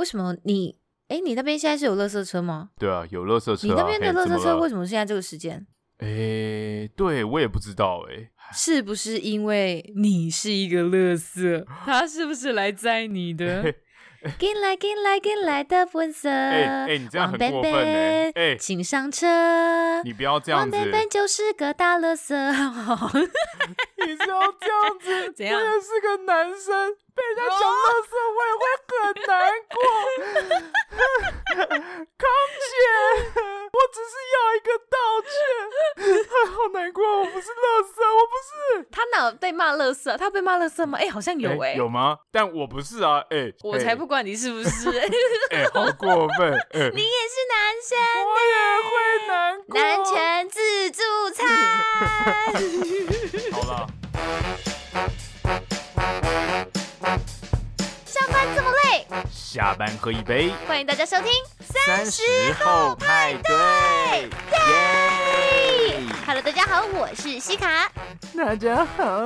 为什么你？哎，你那边现在是有垃圾车吗？对啊，有垃圾车、啊。你那边的垃圾车为什么现在这个时间？哎，对我也不知道哎。是不是因为你是一个垃圾？他是不是来载你的？进来进来进来的粉色，哎哎，你这样很过分哎！哎，请上车，你不要这样子，王贝贝就是个大垃圾。你知道这样子，怎样？我也是个男生，被人家讲垃圾，我也会很难过。康姐，我只是要一个道歉，好难过，我不是垃圾，我不是。他哪被骂垃圾？他被骂垃圾吗？哎，好像有哎，有吗？但我不是啊，哎，我才不管你是不是，哎，好过分，哎，你也是男生，我也会难过。男权自助餐，好了。上班这么累，下班喝一杯。欢迎大家收听三十后派对，耶！Hello，大家好，我是西卡。大家好，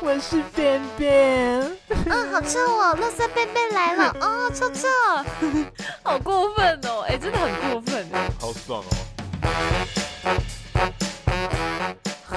我是便便。嗯，好臭哦，乐色便便来了，哦，臭臭，好过分哦，哎，真的很过分哎，好爽哦。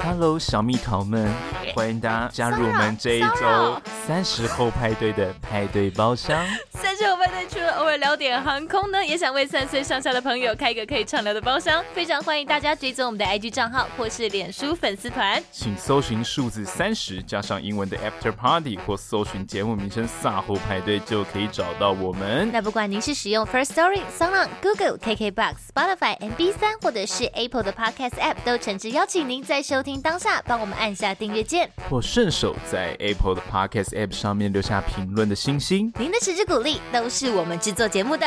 Hello，小蜜桃们，欢迎大家加入我们这一周三十后派对的派对包厢。三十后派对除了偶尔聊点航空呢，也想为三岁上下的朋友开一个可以畅聊的包厢。非常欢迎大家追踪我们的 IG 账号或是脸书粉丝团，请搜寻数字三十加上英文的 After Party，或搜寻节目名称“萨后派对”就可以找到我们。那不管您是使用 First Story、SoundOn、Google、KKBox、Spotify、MB 三或者是 Apple 的 Podcast App，都诚挚邀请您在收听当下帮我们按下订阅键，或顺手在 Apple 的 Podcast App 上面留下评论的星星。您的支持鼓励都是我们制作节目的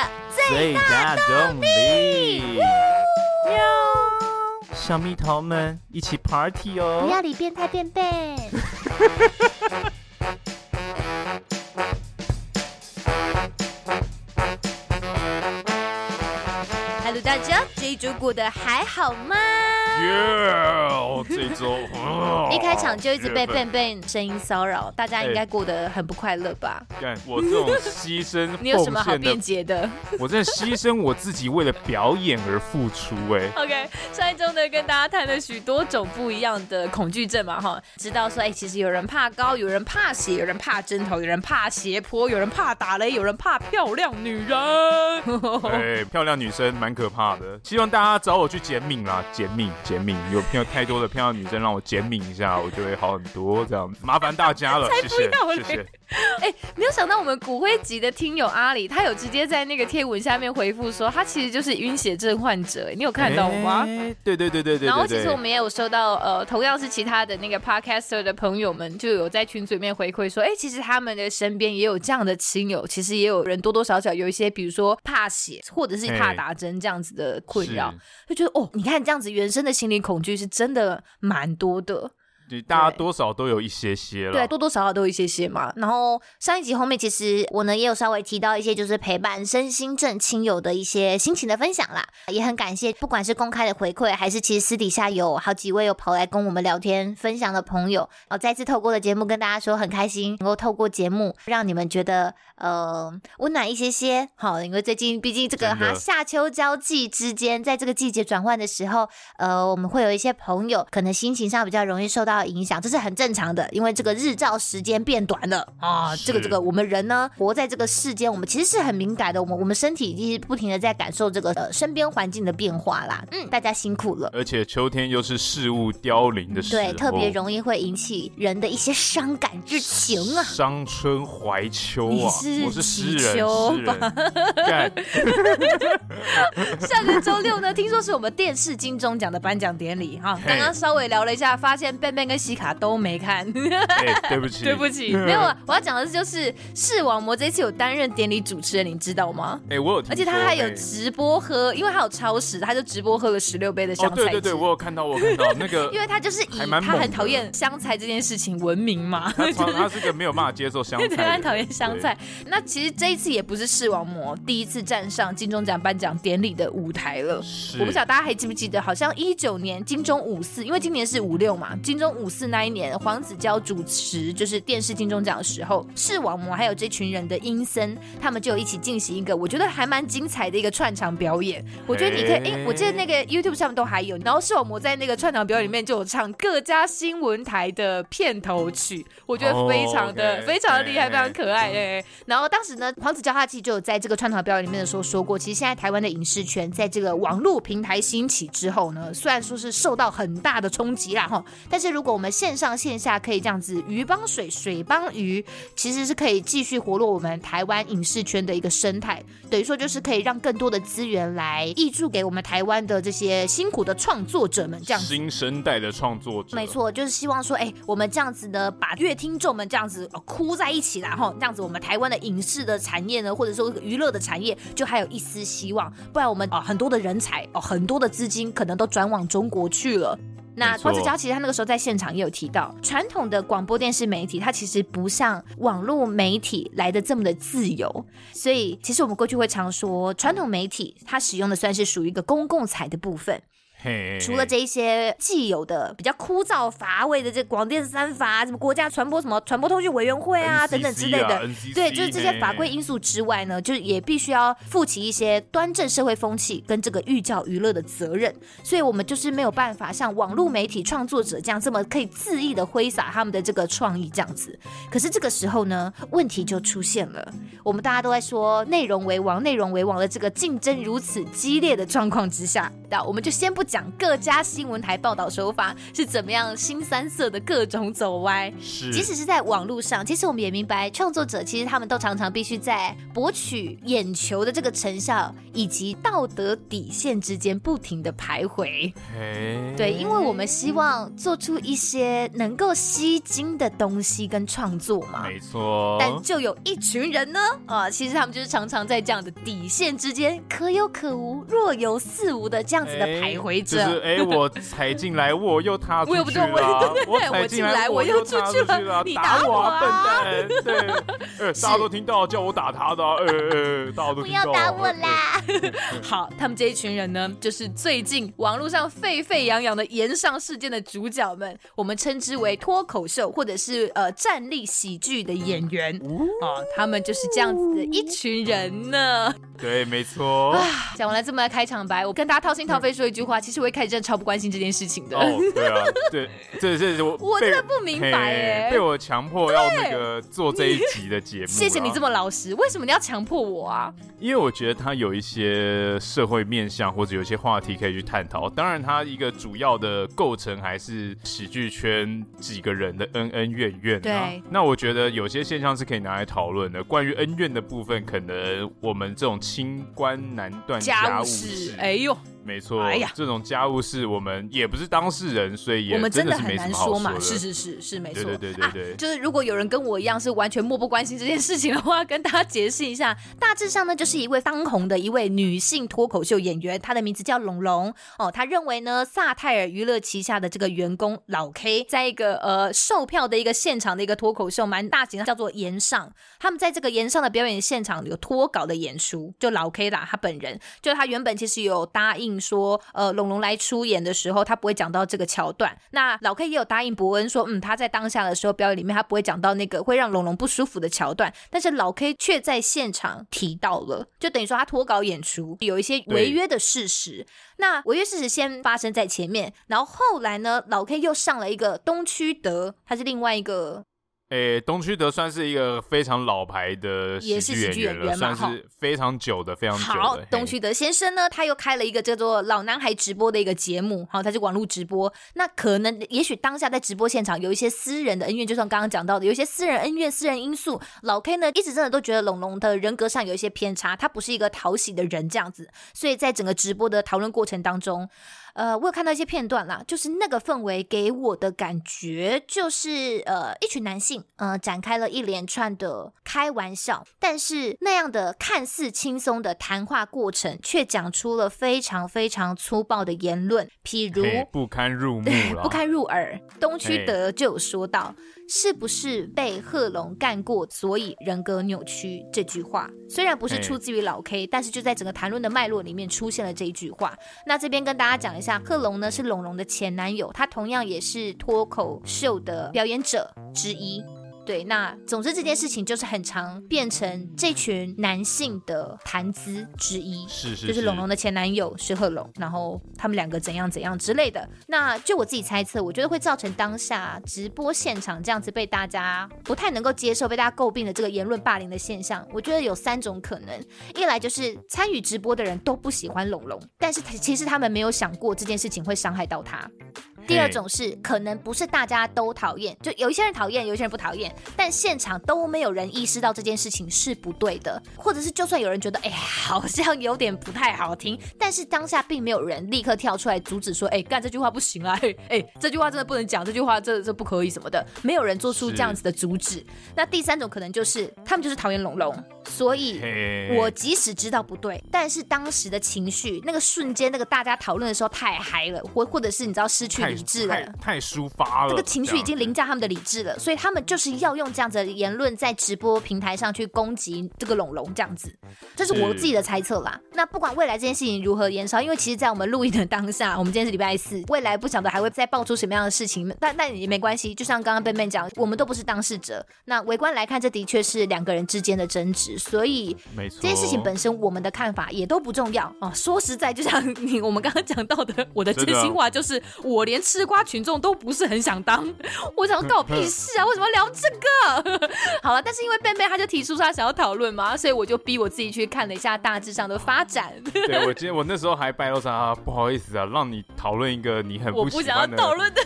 最大动力。喵，小蜜桃们一起 Party 哦！不要理变态便便。Hello，大家，这一周过得还好吗？耶！Yeah, 这周、哦、一开场就一直被笨笨声音骚扰，大家应该过得很不快乐吧？干，我这种牺牲，你有什么好辩解的？我真的牺牲我自己为了表演而付出，哎。OK，上一周呢，跟大家谈了许多种不一样的恐惧症嘛，哈，知道说，哎，其实有人怕高，有人怕血，有人怕针头，有人怕斜坡，有人怕打雷，有人怕漂亮女人。哎，漂亮女生蛮可怕的，希望大家找我去减敏啦，减敏。减敏，有漂太多的漂亮女生让我减敏一下，我就会好很多。这样麻烦大家了，谢谢谢谢。哎、欸，没有想到我们骨灰级的听友阿里，他有直接在那个贴文下面回复说，他其实就是晕血症患者。你有看到吗？欸、对对对对对。然后其实我们也有收到，呃，同样是其他的那个 podcaster 的朋友们，就有在群组里面回馈说，哎、欸，其实他们的身边也有这样的亲友，其实也有人多多少少有一些，比如说怕血或者是怕打针这样子的困扰，欸、就觉得哦，你看这样子原生的心理恐惧是真的蛮多的。大家多少都有一些些了，对，多多少少都有一些些嘛。然后上一集后面，其实我呢也有稍微提到一些，就是陪伴身心症亲友的一些心情的分享啦。也很感谢，不管是公开的回馈，还是其实私底下有好几位有跑来跟我们聊天分享的朋友，然后再次透过的节目跟大家说很开心，能够透过节目让你们觉得呃温暖一些些。好，因为最近毕竟这个哈夏秋交际之间，在这个季节转换的时候，呃，我们会有一些朋友可能心情上比较容易受到影响，这是很正常的，因为这个日照时间变短了啊。这个这个，我们人呢，活在这个世间，我们其实是很敏感的。我们我们身体一直不停的在感受这个呃身边环境的变化啦。嗯，大家辛苦了。而且秋天又是事物凋零的时候，对，特别容易会引起人的一些伤感之情啊。伤春怀秋啊，我是诗人，诗人。上个周六呢，听说是我们电视金钟奖的颁奖典礼哈。刚刚稍微聊了一下，发现。便便跟西卡都没看，欸，对不起，对不起，没有啊。我要讲的是，就是视网膜这一次有担任典礼主持人，你知道吗？哎，欸，我有，而且他还有直播喝，欸，因为他有超时，他就直播喝了十六杯的香菜对对对，我有看到，我有看到那个，因为他就是以他很讨厌香菜这件事情闻名嘛，他他是个没有办法接受香菜，对，他很讨厌香菜。那其实这一次也不是视网膜第一次站上金钟奖颁奖典礼的舞台了。我不晓得大家还记不记得，好像一九年金钟五四，因为今年是五六嘛，金钟五四那一年，黄子佼主持就是电视金钟奖的时候，视网膜还有这群人的阴森，他们就有一起进行一个我觉得还蛮精彩的一个串场表演。我觉得你可以，哎、欸，我记得那个 YouTube 上面都还有，然后视网膜在那个串场表演里面就有唱各家新闻台的片头曲，我觉得非常的、oh, okay. 非常的厉害，非常可爱。哎，然后当时呢，黄子佼他其实就有在这个串场表演里面的时候说过，其实现在台湾的影视圈在这个网络平台兴起之后呢，虽然说是受到很大的冲击啦哈，但是如如果我们线上线下可以这样子鱼帮水，水帮鱼，其实是可以继续活络我们台湾影视圈的一个生态，等于说就是可以让更多的资源来挹注给我们台湾的这些辛苦的创作者们，这样。新生代的创作者，没错，就是希望说，哎，我们这样子呢，把乐听众们这样子哭在一起啦哈，这样子我们台湾的影视的产业呢，或者说娱乐的产业，就还有一丝希望，不然我们啊很多的人才哦，很多的资金可能都转往中国去了。那黄子佼其实他那个时候在现场也有提到，传统的广播电视媒体它其实不像网络媒体来的这么的自由，所以其实我们过去会常说，传统媒体它使用的算是属于一个公共财的部分。除了这一些既有的比较枯燥乏味的这广电三法，什么国家传播什么传播通讯委员会啊等等之类的，啊、对，就是这些法规因素之外呢，就是也必须要负起一些端正社会风气跟这个寓教于乐的责任。所以，我们就是没有办法像网络媒体创作者这样这么可以恣意的挥洒他们的这个创意这样子。可是这个时候呢，问题就出现了。我们大家都在说内容为王，内容为王的这个竞争如此激烈的状况之下，那我们就先不。讲各家新闻台报道手法是怎么样，新三色的各种走歪。是，即使是在网络上，其实我们也明白，创作者其实他们都常常必须在博取眼球的这个成效以及道德底线之间不停的徘徊。对，因为我们希望做出一些能够吸睛的东西跟创作嘛。没错。但就有一群人呢，啊，其实他们就是常常在这样的底线之间可有可无、若有似无的这样子的徘徊。就是哎，我踩进来，我又踏出去了。我踩进来，我又出去了。你打我啊，笨蛋！对，大家都听到叫我打他的。呃，大家都。不要打我啦！好，他们这一群人呢，就是最近网络上沸沸扬扬的延上事件的主角们，我们称之为脱口秀或者是呃站立喜剧的演员啊，他们就是这样子的一群人呢。对，没错。讲完了这么开场白，我跟大家掏心掏肺说一句话，其实我一开始真的超不关心这件事情的。哦，对啊，对，这这我我真的不明白哎，被我强迫要那个做这一集的节目。谢谢你这么老实，为什么你要强迫我啊？因为我觉得他有一些社会面向，或者有一些话题可以去探讨。当然，他一个主要的构成还是喜剧圈几个人的恩恩怨怨。对，那我觉得有些现象是可以拿来讨论的。关于恩怨的部分，可能我们这种清官难断家务事。哎呦。没错，哎呀，这种家务事我们也不是当事人，所以也我们真的很难说嘛。是是是是没错，对对对对对、啊。就是如果有人跟我一样是完全漠不关心这件事情的话，跟大家解释一下，大致上呢，就是一位当红的一位女性脱口秀演员，她的名字叫龙龙哦。她认为呢，萨泰尔娱乐旗下的这个员工老 K，在一个呃售票的一个现场的一个脱口秀，蛮大型的，叫做炎上。他们在这个炎上的表演现场有脱稿的演出，就老 K 啦，他本人就他原本其实有答应说，呃。龙龙来出演的时候，他不会讲到这个桥段。那老 K 也有答应伯恩说，嗯，他在当下的时候表演里面，他不会讲到那个会让龙龙不舒服的桥段。但是老 K 却在现场提到了，就等于说他脱稿演出有一些违约的事实。那违约事实先发生在前面，然后后来呢，老 K 又上了一个东区德，他是另外一个。诶，东区德算是一个非常老牌的喜剧演员了，算是非常久的、非常久的。好，东区德先生呢，他又开了一个叫做“老男孩”直播的一个节目，好，他是网络直播。那可能，也许当下在直播现场有一些私人的恩怨，就像刚刚讲到的，有一些私人恩怨、私人因素。老 K 呢，一直真的都觉得龙龙的人格上有一些偏差，他不是一个讨喜的人这样子。所以在整个直播的讨论过程当中。呃，我有看到一些片段啦，就是那个氛围给我的感觉就是，呃，一群男性性，呃，展开了一连串的开玩笑，但是那样的看似轻松的谈话过程，却讲出了非常非常粗暴的言论，譬如不堪入目了，不堪入耳。东区德就有说到。是不是被贺龙干过，所以人格扭曲？这句话虽然不是出自于老 K，但是就在整个谈论的脉络里面出现了这一句话。那这边跟大家讲一下，贺龙呢是龙龙的前男友，他同样也是脱口秀的表演者之一。对，那总之这件事情就是很常变成这群男性的谈资之一，是是，是，就是龙龙的前男友是贺龙，然后他们两个怎样怎样之类的。那就我自己猜测，我觉得会造成当下直播现场这样子被大家不太能够接受，被大家诟病的这个言论霸凌的现象，我觉得有三种可能：一来就是参与直播的人都不喜欢龙龙，但是其实他们没有想过这件事情会伤害到他。第二种是可能不是大家都讨厌，就有一些人讨厌，有一些人不讨厌，但现场都没有人意识到这件事情是不对的，或者是就算有人觉得哎，好像有点不太好听，但是当下并没有人立刻跳出来阻止说，哎，干这句话不行啊，哎哎，这句话真的不能讲，这句话这这不可以什么的，没有人做出这样子的阻止。那第三种可能就是他们就是讨厌龙龙，所以我即使知道不对，但是当时的情绪那个瞬间，那个大家讨论的时候太嗨了，或或者是你知道失去。理智了，太抒发了，这个情绪已经凌驾他们的理智了，所以他们就是要用这样子的言论在直播平台上去攻击这个龙龙，这样子，这是我自己的猜测啦。那不管未来这件事情如何延烧，因为其实，在我们录音的当下，我们今天是礼拜四，未来不晓得还会再爆出什么样的事情，但但也没关系。就像刚刚 Ben Ben 讲，我们都不是当事者，那围观来看，这的确是两个人之间的争执，所以没错，这件事情本身我们的看法也都不重要哦。说实在，就像你我们刚刚讲到的，我的真心话就是，我连。吃瓜群众都不是很想当，我想告屁事啊！为什么要聊这个？好了，但是因为贝贝他就提出他想要讨论嘛，所以我就逼我自己去看了一下大致上的发展。对，我今天我那时候还拜托他，不好意思啊，让你讨论一个你很不喜欢的，我不想要讨论的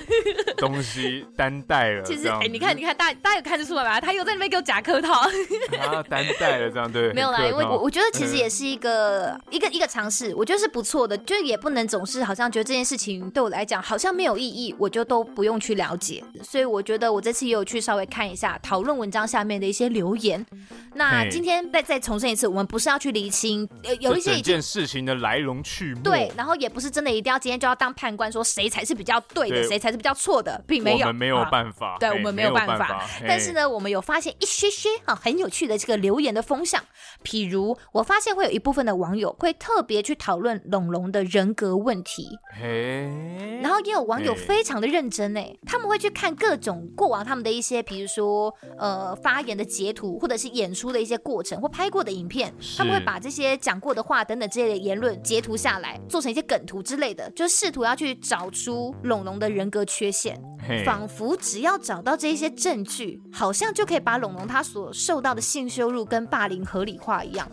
东西，担待了。其实哎、欸，你看你看，大家大家有看得出来吧？他又在那边给我假客套，他担待了这样对？没有啦，因为我我觉得其实也是一个、嗯、一个一个尝试，我觉得是不错的，就是也不能总是好像觉得这件事情对我来讲好像没有。有意义，我就都不用去了解，所以我觉得我这次也有去稍微看一下讨论文章下面的一些留言。那今天再再重申一次，我们不是要去厘清有有一些一件事情的来龙去脉，对，然后也不是真的一定要今天就要当判官说谁才是比较对的，谁才是比较错的，并没有，我们没有办法，对，我们没有办法。但是呢，我们有发现一些些啊很有趣的这个留言的风向，譬如我发现会有一部分的网友会特别去讨论龙龙的人格问题，嘿，然后也有网。有非常的认真哎，他们会去看各种过往他们的一些，比如说呃发言的截图，或者是演出的一些过程或拍过的影片，他们会把这些讲过的话等等这些言论截图下来，做成一些梗图之类的，就试图要去找出龙龙的人格缺陷，仿佛只要找到这一些证据，好像就可以把龙龙他所受到的性羞辱跟霸凌合理化一样。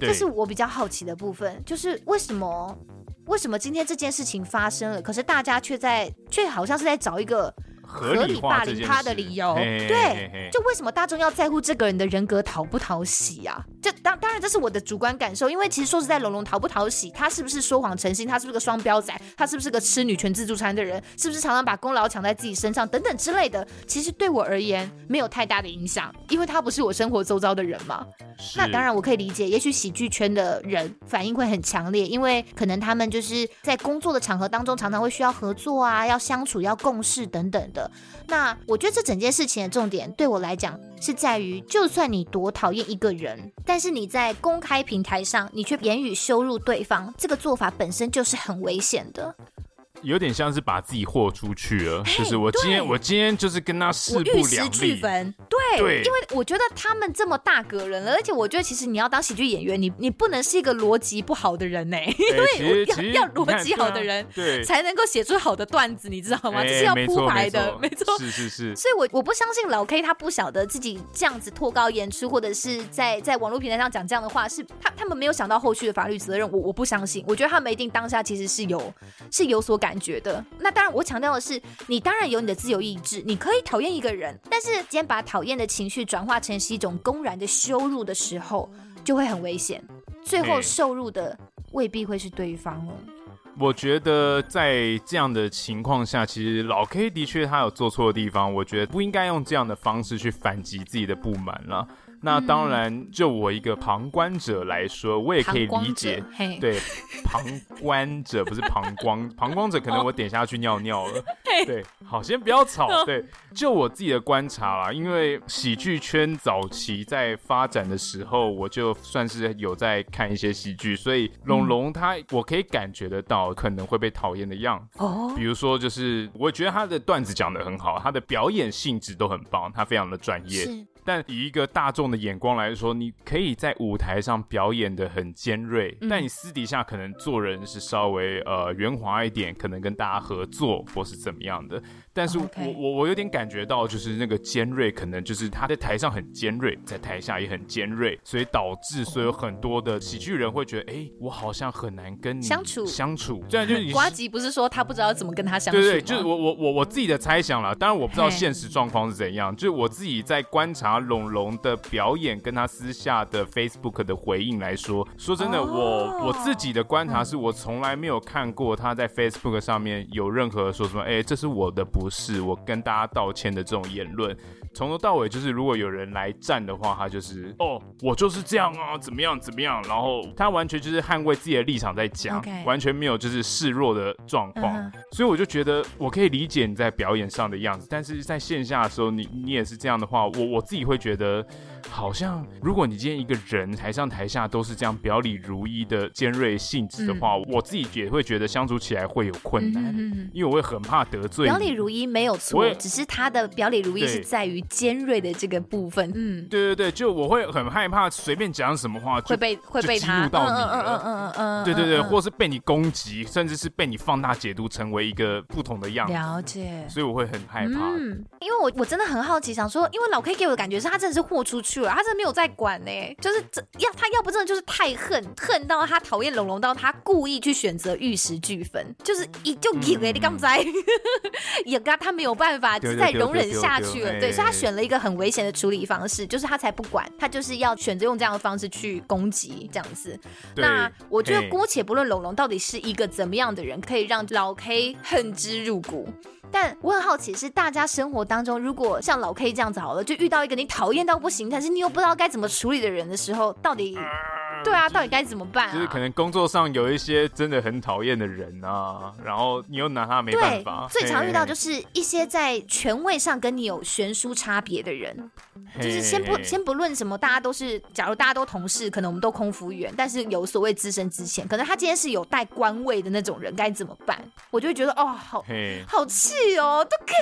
这是我比较好奇的部分，就是为什么？为什么今天这件事情发生了，可是大家却在，却好像是在找一个。合理霸凌他的理由，对，就为什么大众要在乎这个人的人格讨不讨喜啊？这当当然这是我的主观感受，因为其实说实在，龙龙讨不讨喜，他是不是说谎成性，他是不是个双标仔，他是不是个吃女权自助餐的人，是不是常常把功劳抢在自己身上等等之类的，其实对我而言没有太大的影响，因为他不是我生活周遭的人嘛。那当然我可以理解，也许喜剧圈的人反应会很强烈，因为可能他们就是在工作的场合当中常常会需要合作啊，要相处，要共事等等的。那我觉得这整件事情的重点对我来讲是在于，就算你多讨厌一个人，但但是你在公开平台上，你却言语羞辱对方，这个做法本身就是很危险的。有点像是把自己豁出去了，就是我今天我今天就是跟他势不两立。对，对，因为我觉得他们这么大个人了，而且我觉得其实你要当喜剧演员，你你不能是一个逻辑不好的人呢，因为要要逻辑好的人，对，才能够写出好的段子，你知道吗？这是要铺排的，没错，是是是。所以我我不相信老 K 他不晓得自己这样子脱稿演出，或者是在在网络平台上讲这样的话，是他他们没有想到后续的法律责任，我我不相信，我觉得他们一定当下其实是有是有所感。感觉的，那当然，我强调的是，你当然有你的自由意志，你可以讨厌一个人，但是今天把讨厌的情绪转化成是一种公然的羞辱的时候，就会很危险，最后受辱的未必会是对方哦。我觉得在这样的情况下，其实老 K 的确他有做错的地方，我觉得不应该用这样的方式去反击自己的不满了。那当然，就我一个旁观者来说，我也可以理解。对，旁观者不是膀胱，旁观者可能我点下去尿尿了。对，好，先不要吵。对，就我自己的观察啦，因为喜剧圈早期在发展的时候，我就算是有在看一些喜剧，所以龙龙他我可以感觉得到可能会被讨厌的样子。哦，比如说就是我觉得他的段子讲得很好，他的表演性质都很棒，他非常的专业。但以一个大众的眼光来说，你可以在舞台上表演的很尖锐，嗯、但你私底下可能做人是稍微呃圆滑一点，可能跟大家合作或是怎么样的。但是我.我我有点感觉到，就是那个尖锐，可能就是他在台上很尖锐，在台下也很尖锐，所以导致所有很多的喜剧人会觉得，哎、欸，我好像很难跟你相处相处。这样就你 瓜吉不是说他不知道怎么跟他相处？对对，就是我我我我自己的猜想啦。当然我不知道现实状况是怎样，就是我自己在观察龙龙的表演，跟他私下的 Facebook 的回应来说，说真的，哦、我我自己的观察是我从来没有看过他在 Facebook 上面有任何说什么，哎、欸，这是我的不是，我跟大家道歉的这种言论。从头到尾就是，如果有人来站的话，他就是哦，我就是这样啊，怎么样怎么样，然后他完全就是捍卫自己的立场在讲，okay. 完全没有就是示弱的状况。Uh -huh. 所以我就觉得我可以理解你在表演上的样子，但是在线下的时候，你你也是这样的话，我我自己会觉得，好像如果你今天一个人台上台下都是这样表里如一的尖锐性质的话，嗯，我自己也会觉得相处起来会有困难，嗯，因为我会很怕得罪。表里如一没有错，只是他的表里如一是在于。尖锐的这个部分，嗯，对对对，就我会很害怕随便讲什么话会被会被他。激怒到你了，嗯嗯嗯嗯。对对对，或是被你攻击，甚至是被你放大解读成为一个不同的样子，了解，所以我会很害怕，嗯，因为我我真的很好奇，想说，因为老 K 给我的感觉是他真的是豁出去了，他真的没有在管呢，就是这要他要不真的就是太恨恨到他讨厌龙龙到他故意去选择玉石俱焚，就是一就赢了，你刚才 也跟他没有办法再容忍下去了，对，所以他。选了一个很危险的处理方式，就是他才不管，他就是要选择用这样的方式去攻击这样子。那我觉得姑且不论龙龙到底是一个怎么样的人，可以让老 K 恨之入骨。但我很好奇，是大家生活当中，如果像老 K 这样子好了，就遇到一个你讨厌到不行，但是你又不知道该怎么处理的人的时候，到底？对啊，到底该怎么办啊？就是可能工作上有一些真的很讨厌的人啊，然后你又拿他没办法。最常遇到就是一些在权位上跟你有悬殊差别的人，就是先不先不论什么，大家都是，假如大家都同事，可能我们都空服员，但是有所谓资深之前，可能他今天是有带官位的那种人，该怎么办？我就会觉得哦，好好气哦，都可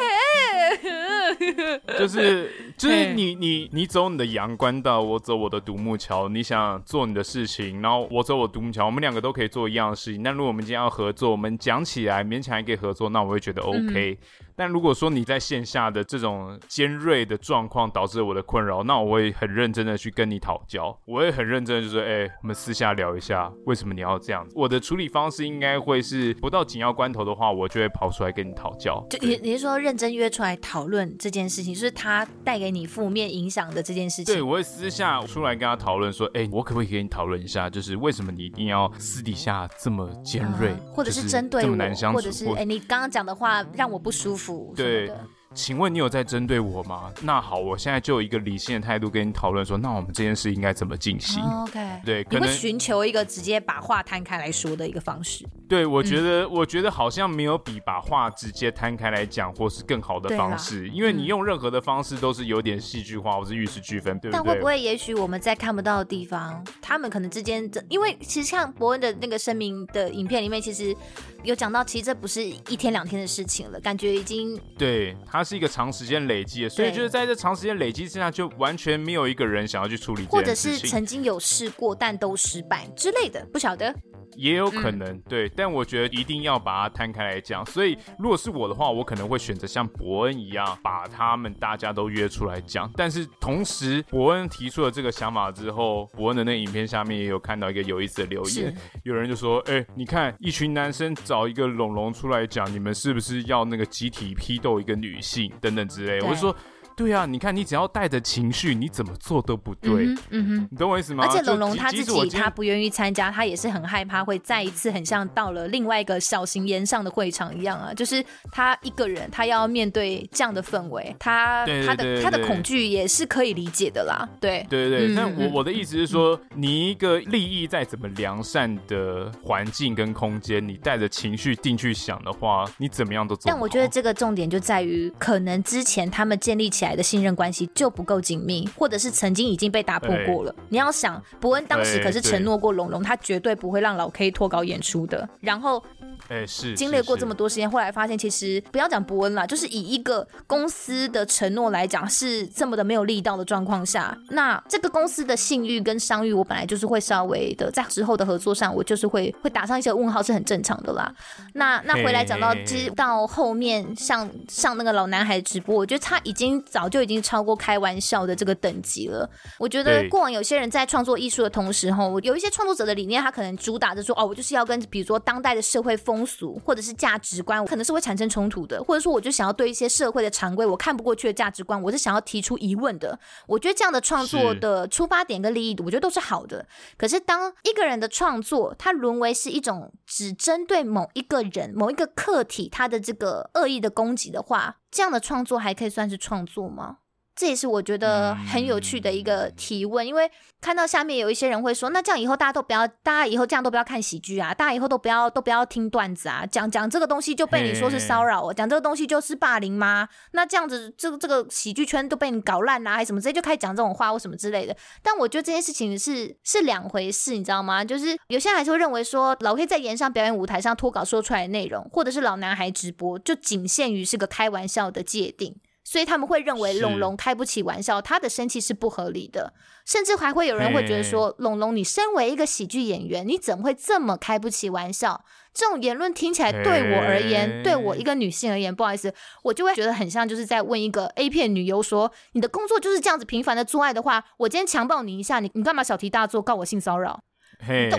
以，就是就是你你你走你的阳关道，我走我的独木桥，你想做你的。事情，然后我走我独木桥，我们两个都可以做一样的事情。但如果我们今天要合作，我们讲起来勉强还可以合作，那我会觉得 OK。嗯但如果说你在线下的这种尖锐的状况导致我的困扰，那我会很认真的去跟你讨教，我会很认真的就说，哎、欸，我们私下聊一下，为什么你要这样子？我的处理方式应该会是，不到紧要关头的话，我就会跑出来跟你讨教。就你你是说认真约出来讨论这件事情，就是他带给你负面影响的这件事情？对，我会私下出来跟他讨论说，哎、欸，我可不可以跟你讨论一下，就是为什么你一定要私底下这么尖锐、嗯，或者是针对我，这么难相处，或者是哎、欸，你刚刚讲的话让我不舒服，对。请问你有在针对我吗？那好，我现在就有一个理性的态度跟你讨论说，那我们这件事应该怎么进行？OK，对，可能寻求一个直接把话摊开来说的一个方式。对，我觉得，嗯、我觉得好像没有比把话直接摊开来讲，或是更好的方式，因为你用任何的方式都是有点戏剧化，或是玉石俱焚，对不对？但会不会，也许我们在看不到的地方，他们可能之间，因为其实像伯恩的那个声明的影片里面，其实有讲到，其实这不是一天两天的事情了，感觉已经对，它是一个长时间。累积的，所以就是在这长时间累积之下，就完全没有一个人想要去处理，或者是曾经有试过但都失败之类的，不晓得。也有可能、嗯、对，但我觉得一定要把它摊开来讲。所以如果是我的话，我可能会选择像伯恩一样，把他们大家都约出来讲。但是同时，伯恩提出了这个想法之后，伯恩的那影片下面也有看到一个有意思的留言，有人就说：“哎、欸，你看一群男生找一个龙龙出来讲，你们是不是要那个集体批斗一个女性等等之类？”我就说。对啊，你看你只要带着情绪，你怎么做都不对。嗯哼，嗯哼，你懂我意思吗？而且龙龙他自己他不愿意参加，他也是很害怕会再一次很像到了另外一个小型演上的会场一样啊，就是他一个人他要面对这样的氛围，他他的他的恐惧也是可以理解的啦。对对对对，那、嗯、我我的意思是说，嗯、你一个利益再怎么良善的环境跟空间，你带着情绪进去想的话，你怎么样都做。但我觉得这个重点就在于，可能之前他们建立起来的信任关系就不够紧密，或者是曾经已经被打破过了。你要想，伯恩当时可是承诺过龙龙，他绝对不会让老 K 脱稿演出的。然后。哎，是经历过这么多时间，后来发现其实不要讲伯恩啦，就是以一个公司的承诺来讲，是这么的没有力道的状况下，那这个公司的信誉跟商誉，我本来就是会稍微的在之后的合作上，我就是会会打上一些问号，是很正常的啦。那那回来讲到，其实到后面像上那个老男孩直播，我觉得他已经早就已经超过开玩笑的这个等级了。我觉得过往有些人在创作艺术的同时，吼，有一些创作者的理念，他可能主打着说，哦，我就是要跟比如说当代的社会风。风俗或者是价值观，可能是会产生冲突的，或者说，我就想要对一些社会的常规我看不过去的价值观，我是想要提出疑问的。我觉得这样的创作的出发点跟利益，我觉得都是好的。可是，当一个人的创作，它沦为是一种只针对某一个人、某一个客体，他的这个恶意的攻击的话，这样的创作还可以算是创作吗？这也是我觉得很有趣的一个提问，因为看到下面有一些人会说，那这样以后大家都不要，大家以后这样都不要看喜剧啊，大家以后都不要都不要听段子啊，讲讲这个东西就被你说是骚扰哦，讲这个东西就是霸凌吗？那这样子，这个这个喜剧圈都被你搞烂啊，还是什么之类，就开始讲这种话或什么之类的。但我觉得这件事情是是两回事，你知道吗？就是有些人还是会认为说，老 K 在演上表演舞台上脱稿说出来的内容，或者是老男孩直播，就仅限于是个开玩笑的界定。所以他们会认为龙龙开不起玩笑，他的生气是不合理的，甚至还会有人会觉得说，龙龙，你身为一个喜剧演员，你怎么会这么开不起玩笑？这种言论听起来对我而言，对我一个女性而言，不好意思，我就会觉得很像就是在问一个 A 片女优说，你的工作就是这样子频繁的做爱的话，我今天强暴你一下，你你干嘛小题大做，告我性骚扰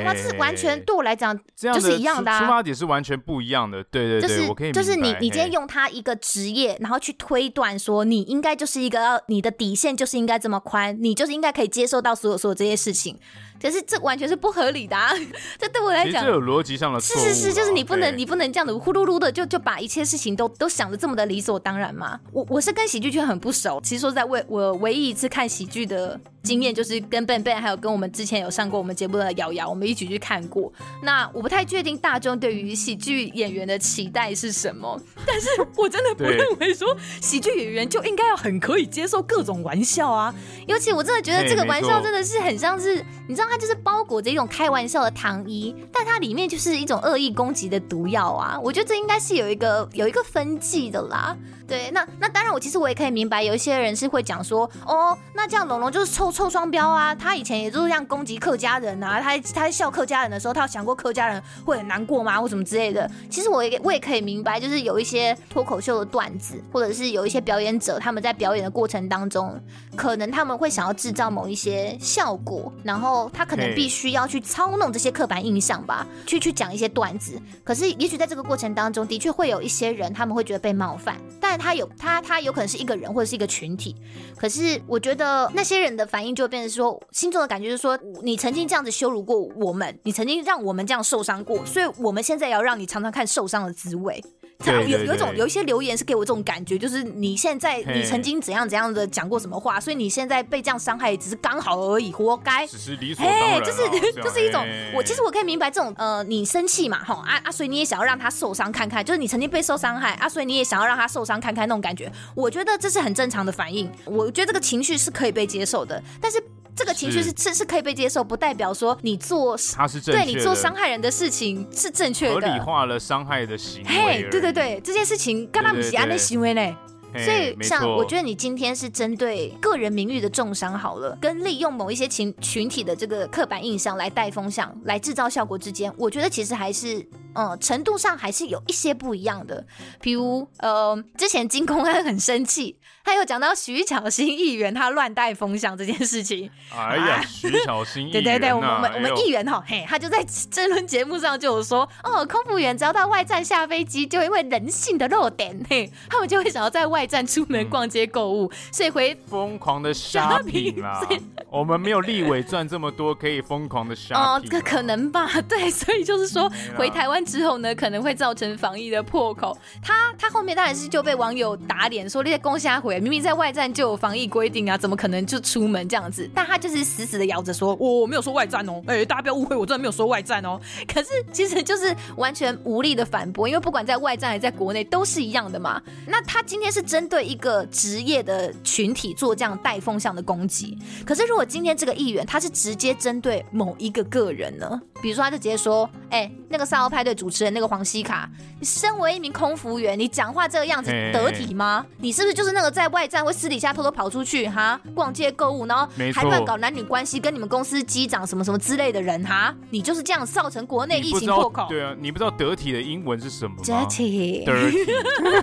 吗？这是完全对我来讲就是一样的、啊，出发点是完全不一样的。对对对，就是、我可以就是你你今天用他一个职业，然后去推断说你应该就是一个你的底线就是应该这么宽，你就是应该可以接受到所有所有这些事情。可是这完全是不合理的，啊，这对我来讲，这有逻辑上的错误。是是是，就是你不能你不能这样子呼噜噜的就就把一切事情都都想的这么的理所当然嘛。我我是跟喜剧圈很不熟，其实说在，为我唯一一次看喜剧的经验就是跟 Ben Ben 还有跟我们之前有上过我们节目的瑶瑶，我们一起去看过。那我不太确定大众对于喜剧演员的期待是什么，但是我真的不认为说喜剧演员就应该要很可以接受各种玩笑啊。尤其我真的觉得这个玩笑真的是很像是你知道。它就是包裹着一种开玩笑的糖衣，但它里面就是一种恶意攻击的毒药啊！我觉得这应该是有一个有一个分际的啦。对，那那当然，我其实我也可以明白，有一些人是会讲说，哦，那这样龙龙就是臭臭双标啊！他以前也就是这样攻击客家人啊，他他在笑客家人的时候，他有想过客家人会很难过吗？或什么之类的。其实我也我也可以明白，就是有一些脱口秀的段子，或者是有一些表演者，他们在表演的过程当中，可能他们会想要制造某一些效果，然后他可能必须要去操弄这些刻板印象吧，去去讲一些段子。可是也许在这个过程当中，的确会有一些人，他们会觉得被冒犯，但他有他，他有可能是一个人或者是一个群体，可是我觉得那些人的反应就变成说，心中的感觉就是说，你曾经这样子羞辱过我们，你曾经让我们这样受伤过，所以我们现在也要让你尝尝看受伤的滋味。有有一种有一些留言是给我这种感觉，就是你现在你曾经怎样怎样的讲过什么话，所以你现在被这样伤害只是刚好而已，活该。只是理所当然。就是 就是一种，我其实我可以明白这种呃，你生气嘛，哈啊啊，所以你也想要让他受伤看看，就是你曾经被受伤害啊，所以你也想要让他受伤看看那种感觉。我觉得这是很正常的反应，我觉得这个情绪是可以被接受的，但是。这个情绪是。是是可以被接受，不代表说你做他是正对你做伤害人的事情是正确的，合理化了伤害的行为。嘿，对对对，这件事情干嘛不是安的行为呢？所以像我觉得你今天是针对个人名誉的重伤好了，跟利用某一些群群体的这个刻板印象来带风向、来制造效果之间，我觉得其实还是嗯，程度上还是有一些不一样的。比如，呃，之前金公安很生气。他有讲到徐巧芯议员他乱带风向这件事情。哎呀，徐巧芯 议员、啊，对对对，我们我们我们议员哈，嘿，他就在这轮节目上就有说，哦，空服员只要到外站下飞机，就因为人性的弱点，嘿，他们就会想要在外站出门逛街购物，嗯、所以回疯狂的 shopping 啦。我们没有立委赚这么多，可以疯狂的 shopping。哦，这可能吧？对，所以就是说回台湾之后呢，可能会造成防疫的破口。他他后面当然是就被网友打脸说那些公虾回。明明在外站就有防疫规定啊，怎么可能就出门这样子？但他就是死死的咬着说，我我没有说外站哦，哎，大家不要误会，我真的没有说外站哦。可是其实就是完全无力的反驳，因为不管在外站还是在国内都是一样的嘛。那他今天是针对一个职业的群体做这样带风向的攻击。可是如果今天这个议员他是直接针对某一个个人呢？比如说他就直接说，哎，那个赛后派对主持人那个黄西卡，你身为一名空服员，你讲话这个样子得体吗？你是不是就是那个在在外站会私底下偷偷跑出去哈，逛街购物，然后还乱搞男女关系，跟你们公司机长什么什么之类的人哈，你就是这样造成国内疫情破口。对啊，你不知道得体的英文是什么吗？Dirty。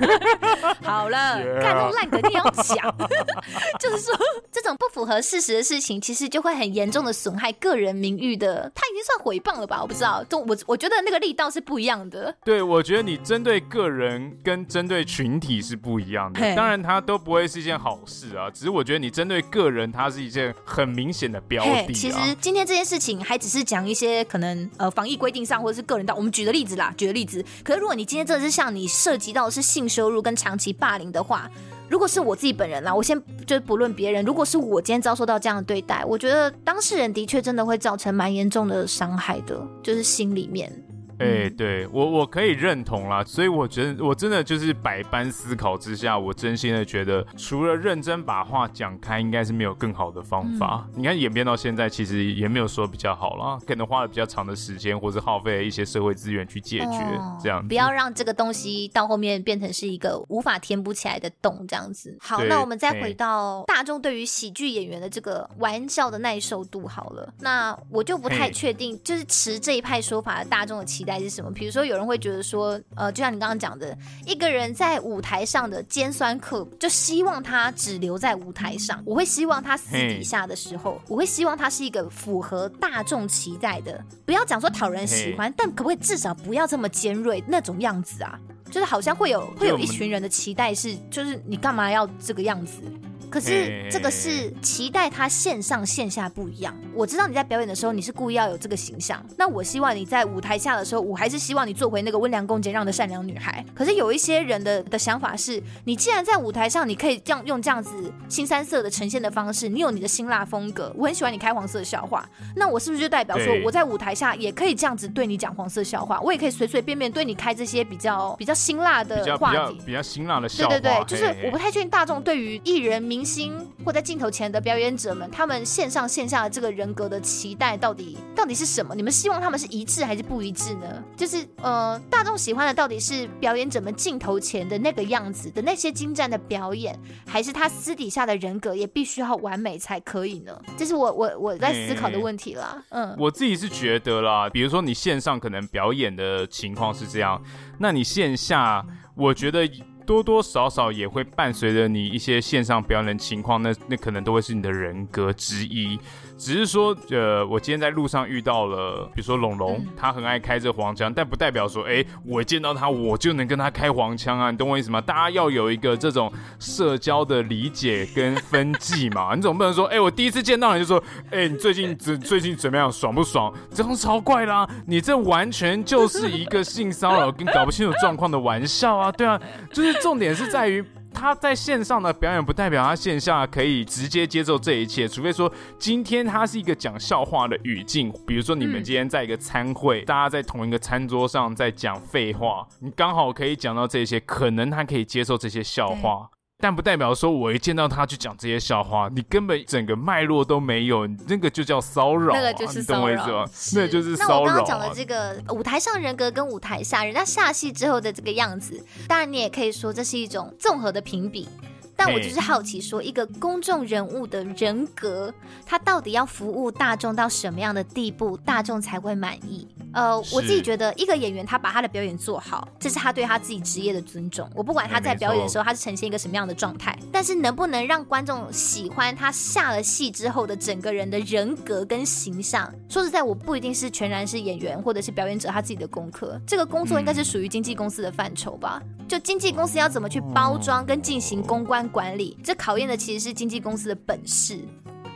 好了.看都烂梗你要讲，就是说这种不符合事实的事情，其实就会很严重的损害个人名誉的。他已经算诽谤了吧？我不知道，就我我觉得那个力道是不一样的。对，我觉得你针对个人跟针对群体是不一样的。当然，它都。不会是一件好事啊！只是我觉得你针对个人，它是一件很明显的标的啊。其实今天这件事情还只是讲一些可能呃防疫规定上或者是个人的。我们举个例子啦，举个例子。可是如果你今天真的是像你涉及到的是性羞辱跟长期霸凌的话，如果是我自己本人啦，我先就不论别人，如果是我今天遭受到这样的对待，我觉得当事人的确真的会造成蛮严重的伤害的，就是心里面。哎、欸，对我我可以认同啦，所以我觉得我真的就是百般思考之下，我真心的觉得，除了认真把话讲开，应该是没有更好的方法。嗯、你看演变到现在，其实也没有说比较好啦，可能花了比较长的时间，或是耗费了一些社会资源去解决，哦、这样子。不要让这个东西到后面变成是一个无法填补起来的洞，这样子。好，那我们再回到大众对于喜剧演员的这个玩笑的耐受度好了，那我就不太确定，就是持这一派说法的大众的期待是什么？比如说，有人会觉得说，呃，就像你刚刚讲的，一个人在舞台上的尖酸刻薄，就希望他只留在舞台上。我会希望他私底下的时候，我会希望他是一个符合大众期待的，不要讲说讨人喜欢，但可不可以至少不要这么尖锐那种样子啊？就是好像会有会有一群人的期待是，就是你干嘛要这个样子？可是这个是期待他线上线下不一样。我知道你在表演的时候你是故意要有这个形象，那我希望你在舞台下的时候，我还是希望你做回那个温良恭俭让的善良女孩。可是有一些人的的想法是，你既然在舞台上你可以这样用这样子新三色的呈现的方式，你有你的辛辣风格，我很喜欢你开黄色笑话，那我是不是就代表说我在舞台下也可以这样子对你讲黄色笑话？我也可以随随便便对你开这些比较比较辛辣的话题，比较比较辛辣的笑话。对对对，就是我不太确定大众对于艺人名。明星或在镜头前的表演者们，他们线上线下的这个人格的期待到底到底是什么？你们希望他们是一致还是不一致呢？就是呃，大众喜欢的到底是表演者们镜头前的那个样子的那些精湛的表演，还是他私底下的人格也必须要完美才可以呢？这是我我我在思考的问题啦。嗯，我自己是觉得啦，比如说你线上可能表演的情况是这样，那你线下我觉得。多多少少也会伴随着你一些线上表演的情况，那那可能都会是你的人格之一。只是说，呃，我今天在路上遇到了，比如说龙龙，他很爱开这黄腔，但不代表说，哎，我见到他我就能跟他开黄腔啊，你懂我意思吗？大家要有一个这种社交的理解跟分际嘛，你总不能说，哎，我第一次见到你就说，哎，你最近怎最近怎么样，爽不爽？这样超怪啦，你这完全就是一个性骚扰跟搞不清楚状况的玩笑啊，对啊，就是重点是在于。他在线上的表演不代表他线下可以直接接受这一切，除非说今天他是一个讲笑话的语境，比如说你们今天在一个餐会，大家在同一个餐桌上在讲废话，你刚好可以讲到这些，可能他可以接受这些笑话。但不代表说，我一见到他就讲这些笑话，你根本整个脉络都没有，那个就叫骚扰、啊，那个就是骚扰？那个就是骚扰、啊。那我刚刚讲的这个舞台上人格跟舞台下人家下戏之后的这个样子，当然你也可以说这是一种综合的评比。但我就是好奇，说一个公众人物的人格，他到底要服务大众到什么样的地步，大众才会满意？呃，我自己觉得一个演员他把他的表演做好，这是他对他自己职业的尊重。我不管他在表演的时候他是呈现一个什么样的状态，但是能不能让观众喜欢他下了戏之后的整个人的人格跟形象？说实在，我不一定是全然是演员或者是表演者他自己的功课，这个工作应该是属于经纪公司的范畴吧？就经纪公司要怎么去包装跟进行公关管理，这考验的其实是经纪公司的本事。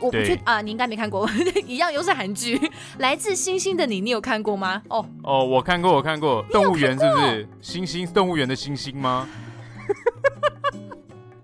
我不去啊，你应该没看过，一样又是韩剧《来自星星的你》，你有看过吗？哦哦，我看过，我看过，动物园是不是？星星动物园的星星吗？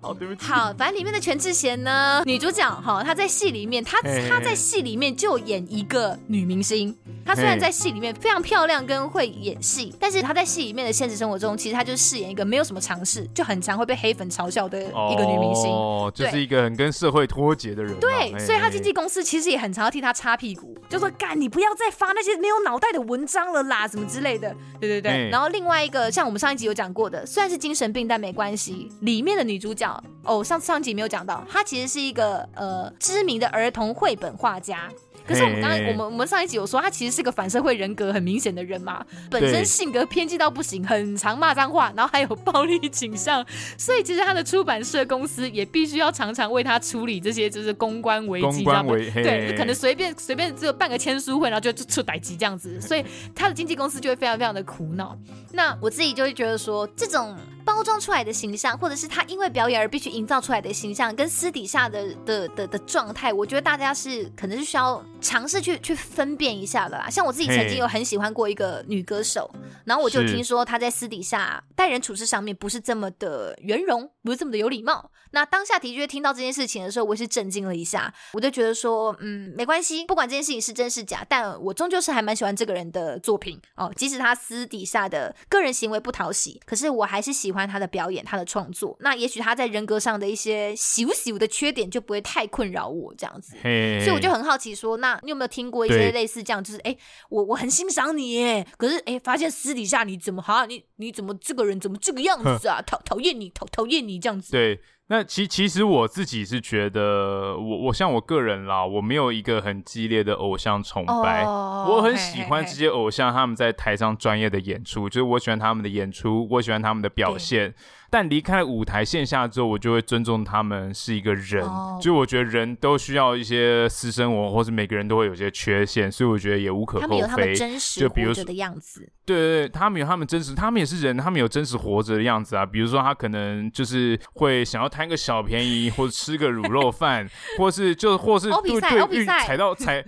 好，对不起。好，反正里面的全智贤呢，女主角哈，她在戏里面，她她在戏里面就演一个女明星。她虽然在戏里面非常漂亮跟会演戏，但是她在戏里面的现实生活中，其实她就是饰演一个没有什么尝试，就很常会被黑粉嘲笑的一个女明星。哦，就是一个很跟社会脱节的人。对，所以她经纪公司其实也很常要替她擦屁股，就说干你不要再发那些没有脑袋的文章了啦，什么之类的。对对对。然后另外一个像我们上一集有讲过的，虽然是精神病，但没关系。里面的女主角哦，上上集没有讲到，他其实是一个呃知名的儿童绘本画家。可是我们刚刚我们我们上一集有说，他其实是个反社会人格很明显的人嘛，本身性格偏激到不行，很常骂脏话，然后还有暴力倾向，所以其实他的出版社公司也必须要常常为他处理这些就是公关危机，知道吗？对，可能随便随便只有办个签书会，然后就就出代志这样子，所以他的经纪公司就会非常非常的苦恼。那我自己就会觉得说，这种包装出来的形象，或者是他因为表演而必须营造出来的形象，跟私底下的的的的状态，我觉得大家是可能是需要。尝试去去分辨一下的啦，像我自己曾经有很喜欢过一个女歌手，然后我就听说她在私底下待人处事上面不是这么的圆融，不是这么的有礼貌。那当下的确听到这件事情的时候，我也是震惊了一下，我就觉得说，嗯，没关系，不管这件事情是真是假，但我终究是还蛮喜欢这个人的作品哦，即使他私底下的个人行为不讨喜，可是我还是喜欢他的表演，他的创作。那也许他在人格上的一些小小的缺点就不会太困扰我这样子，所以我就很好奇说，那你有没有听过一些类似这样，就是哎，我我很欣赏你耶，可是哎，发现私底下你怎么好像你你怎么这个人怎么这个样子啊？讨讨厌你，讨讨厌你这样子，对。那其其实我自己是觉得我，我我像我个人啦，我没有一个很激烈的偶像崇拜，oh, 我很喜欢这些偶像他们在台上专业的演出，就是我喜欢他们的演出，我喜欢他们的表现。但离开舞台线下之后，我就会尊重他们是一个人。Oh. 就我觉得人都需要一些私生活，或是每个人都会有些缺陷，所以我觉得也无可厚非。他们有他们真实活着的样子。对对对，他们有他们真实，他们也是人，他们有真实活着的样子啊。比如说他可能就是会想要贪个小便宜，或者吃个卤肉饭，或是就或是 对对对踩到踩。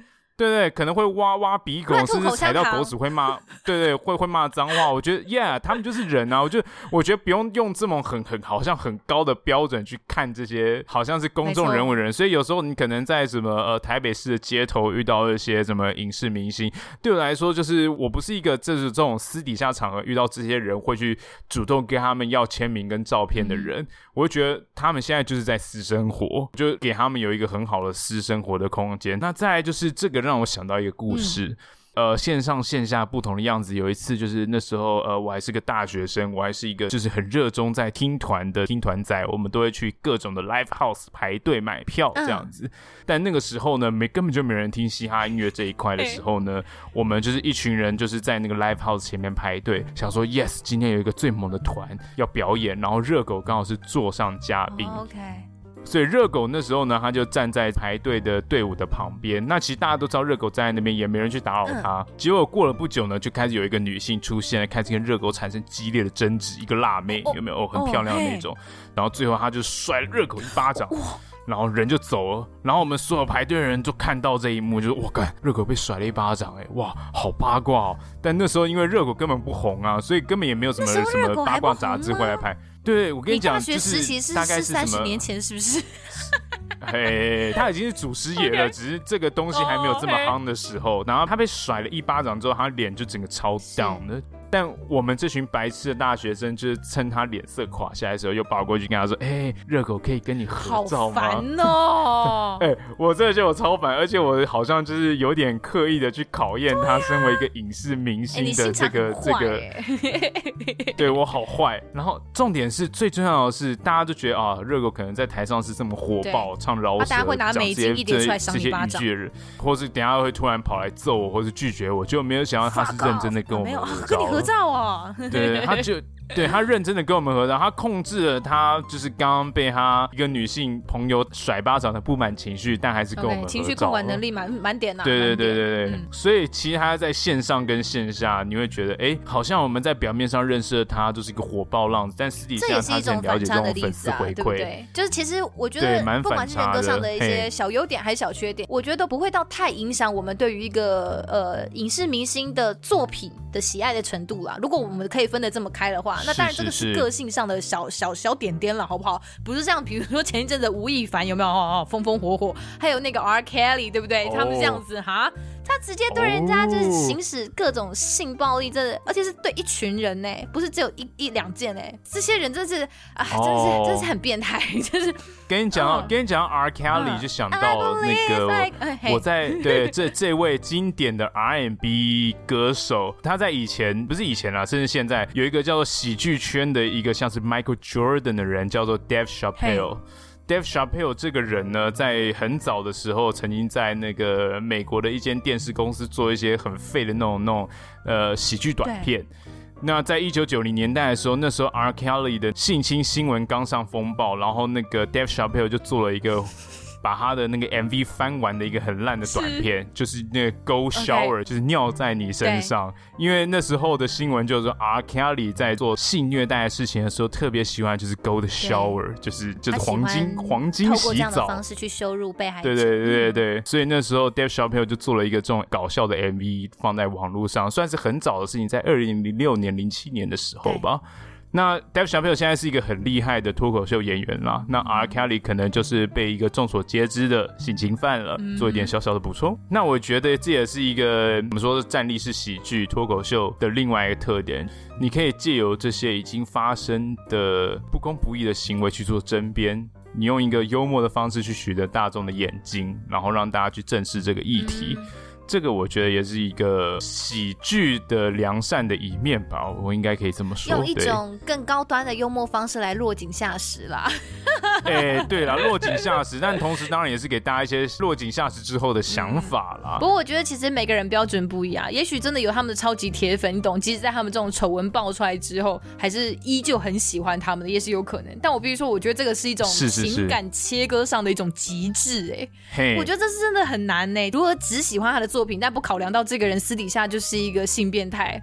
对对，可能会挖挖鼻孔，甚至踩到狗屎会骂，对对，会会骂脏话。我觉得，Yeah，他们就是人啊。我觉得，我觉得不用用这种很很好像很高的标准去看这些好像是公众人物人。所以有时候你可能在什么呃台北市的街头遇到一些什么影视明星，对我来说，就是我不是一个这是这种私底下场合遇到这些人会去主动跟他们要签名跟照片的人。嗯、我会觉得他们现在就是在私生活，就给他们有一个很好的私生活的空间。那再来就是这个让。让我想到一个故事，嗯、呃，线上线下不同的样子。有一次就是那时候，呃，我还是个大学生，我还是一个就是很热衷在听团的听团仔，我们都会去各种的 live house 排队买票这样子。嗯、但那个时候呢，没根本就没人听嘻哈音乐这一块的时候呢，欸、我们就是一群人就是在那个 live house 前面排队，想说 yes，今天有一个最猛的团要表演，然后热狗刚好是座上嘉宾。哦 okay 所以热狗那时候呢，他就站在排队的队伍的旁边。那其实大家都知道热狗站在那边，也没人去打扰他。嗯、结果过了不久呢，就开始有一个女性出现，开始跟热狗产生激烈的争执。一个辣妹有没有？哦，很漂亮的那种。哦、然后最后他就甩了热狗一巴掌，哦、然后人就走了。然后我们所有排队的人就看到这一幕，就是哇，干热狗被甩了一巴掌，哎，哇，好八卦哦。但那时候因为热狗根本不红啊，所以根本也没有什么什么八卦杂志会来拍。对，我跟你讲，你就是大概是三十年前，是不是？嘿，他已经是祖师爷了.只是这个东西还没有这么夯的时候。Oh. 然后他被甩了一巴掌之后，他脸就整个超 down 的。但我们这群白痴的大学生，就是趁他脸色垮下来的时候，又跑过去跟他说：“哎、欸，热狗可以跟你合照吗？”好烦哦！哎、欸，我真的觉得我超烦，而且我好像就是有点刻意的去考验他，身为一个影视明星的这个、啊欸、这个，对我好坏。然后重点是最重要的是，大家都觉得啊，热狗可能在台上是这么火爆，唱饶舌，大家会拿美金一点出来赏你巴掌，或是等下会突然跑来揍我，或是拒绝我，就没有想到他是认真的跟我们合照，知道啊，对，他就。对，他认真的跟我们合照，他控制了他就是刚刚被他一个女性朋友甩巴掌的不满情绪，但还是跟我们情绪控管能力满满点呐、啊。对对对对对，嗯、所以其实他在线上跟线下，你会觉得哎，好像我们在表面上认识的他就是一个火爆浪子，但私底下他是很了解这种粉丝回馈，对不对？就是其实我觉得，不管是人格上的一些小优点还是小缺点，我觉得都不会到太影响我们对于一个呃影视明星的作品的喜爱的程度啦。如果我们可以分得这么开的话，那当然这个是个。性上的小小小点点了，好不好？不是像比如说前一阵子吴亦凡有没有哦哦风风火火，还有那个 R Kelly 对不对？Oh. 他们这样子哈，他直接对人家就是行使各种性暴力，真的，oh. 而且是对一群人呢，不是只有一一两件哎，这些人真是啊，真的是、oh. 真是很变态，就是跟你讲，uh. 跟你讲 R Kelly 就想到那个 like, 我在对这这位经典的 R&B 歌手，他在以前不是以前啦，甚至现在有一个叫做喜剧圈的。一个像是 Michael Jordan 的人叫做 Dave Chappelle。Dave Chappelle 这个人呢，在很早的时候，曾经在那个美国的一间电视公司做一些很废的那种那种呃喜剧短片。那在一九九零年代的时候，那时候 R. Kelly 的性侵新闻刚上风暴，然后那个 Dave Chappelle 就做了一个。把他的那个 MV 翻完的一个很烂的短片，是就是那个 Go Shower. 就是尿在你身上。因为那时候的新闻就是说，R. Kelly 在做性虐待的事情的时候，特别喜欢就是 Go the Shower，就是就是黄金黄金洗澡。方式去羞辱被害者。对对对对对，嗯、所以那时候 Dave Chappelle 就做了一个这种搞笑的 MV 放在网络上，算是很早的事情，在二零零六年、零七年的时候吧。那 Dave Chappelle 现在是一个很厉害的脱口秀演员啦。那 R. Kelly 可能就是被一个众所皆知的性侵犯了。做一点小小的补充。那我觉得这也是一个我们说的站立式喜剧脱口秀的另外一个特点。你可以借由这些已经发生的不公不义的行为去做争辩，你用一个幽默的方式去取得大众的眼睛，然后让大家去正视这个议题。这个我觉得也是一个喜剧的良善的一面吧，我应该可以这么说。用一种更高端的幽默方式来落井下石啦。哎、欸，对啦，落井下石，但同时当然也是给大家一些落井下石之后的想法啦。嗯、不过我觉得其实每个人标准不一样，也许真的有他们的超级铁粉，你懂？即使在他们这种丑闻爆出来之后，还是依旧很喜欢他们的，也是有可能。但我必须说，我觉得这个是一种情感切割上的一种极致、欸。哎，我觉得这是真的很难呢、欸。如果只喜欢他的作品。作品，但不考量到这个人私底下就是一个性变态，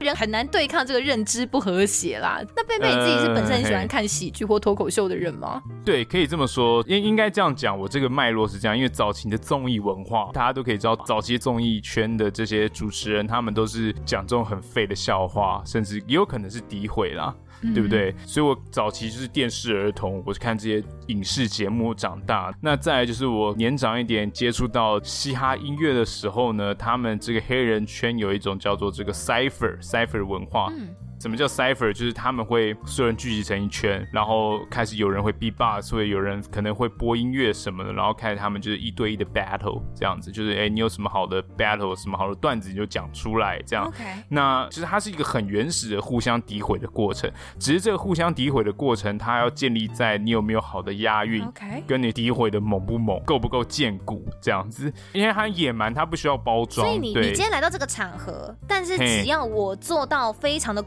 人很难对抗这个认知不和谐啦。那贝贝你自己是本身很喜欢看喜剧或脱口秀的人吗？对，可以这么说，应应该这样讲。我这个脉络是这样，因为早期的综艺文化，大家都可以知道，早期综艺圈的这些主持人，他们都是讲这种很废的笑话，甚至也有可能是诋毁啦。对不对？所以我早期就是电视儿童，我是看这些影视节目长大。那再来就是我年长一点，接触到嘻哈音乐的时候呢，他们这个黑人圈有一种叫做这个 cipher cipher 文化。嗯什么叫 cipher？就是他们会所有人聚集成一圈，然后开始有人会 beatbox，所以有人可能会播音乐什么的，然后开始他们就是一对一的 battle 这样子，就是哎，你有什么好的 battle，什么好的段子你就讲出来这样。Okay. 那其实它是一个很原始的互相诋毁的过程，只是这个互相诋毁的过程，它要建立在你有没有好的押韵，Okay. 跟你诋毁的猛不猛，够不够见骨这样子。因为它野蛮，它不需要包装。所以你你今天来到这个场合，但是只要我做到非常的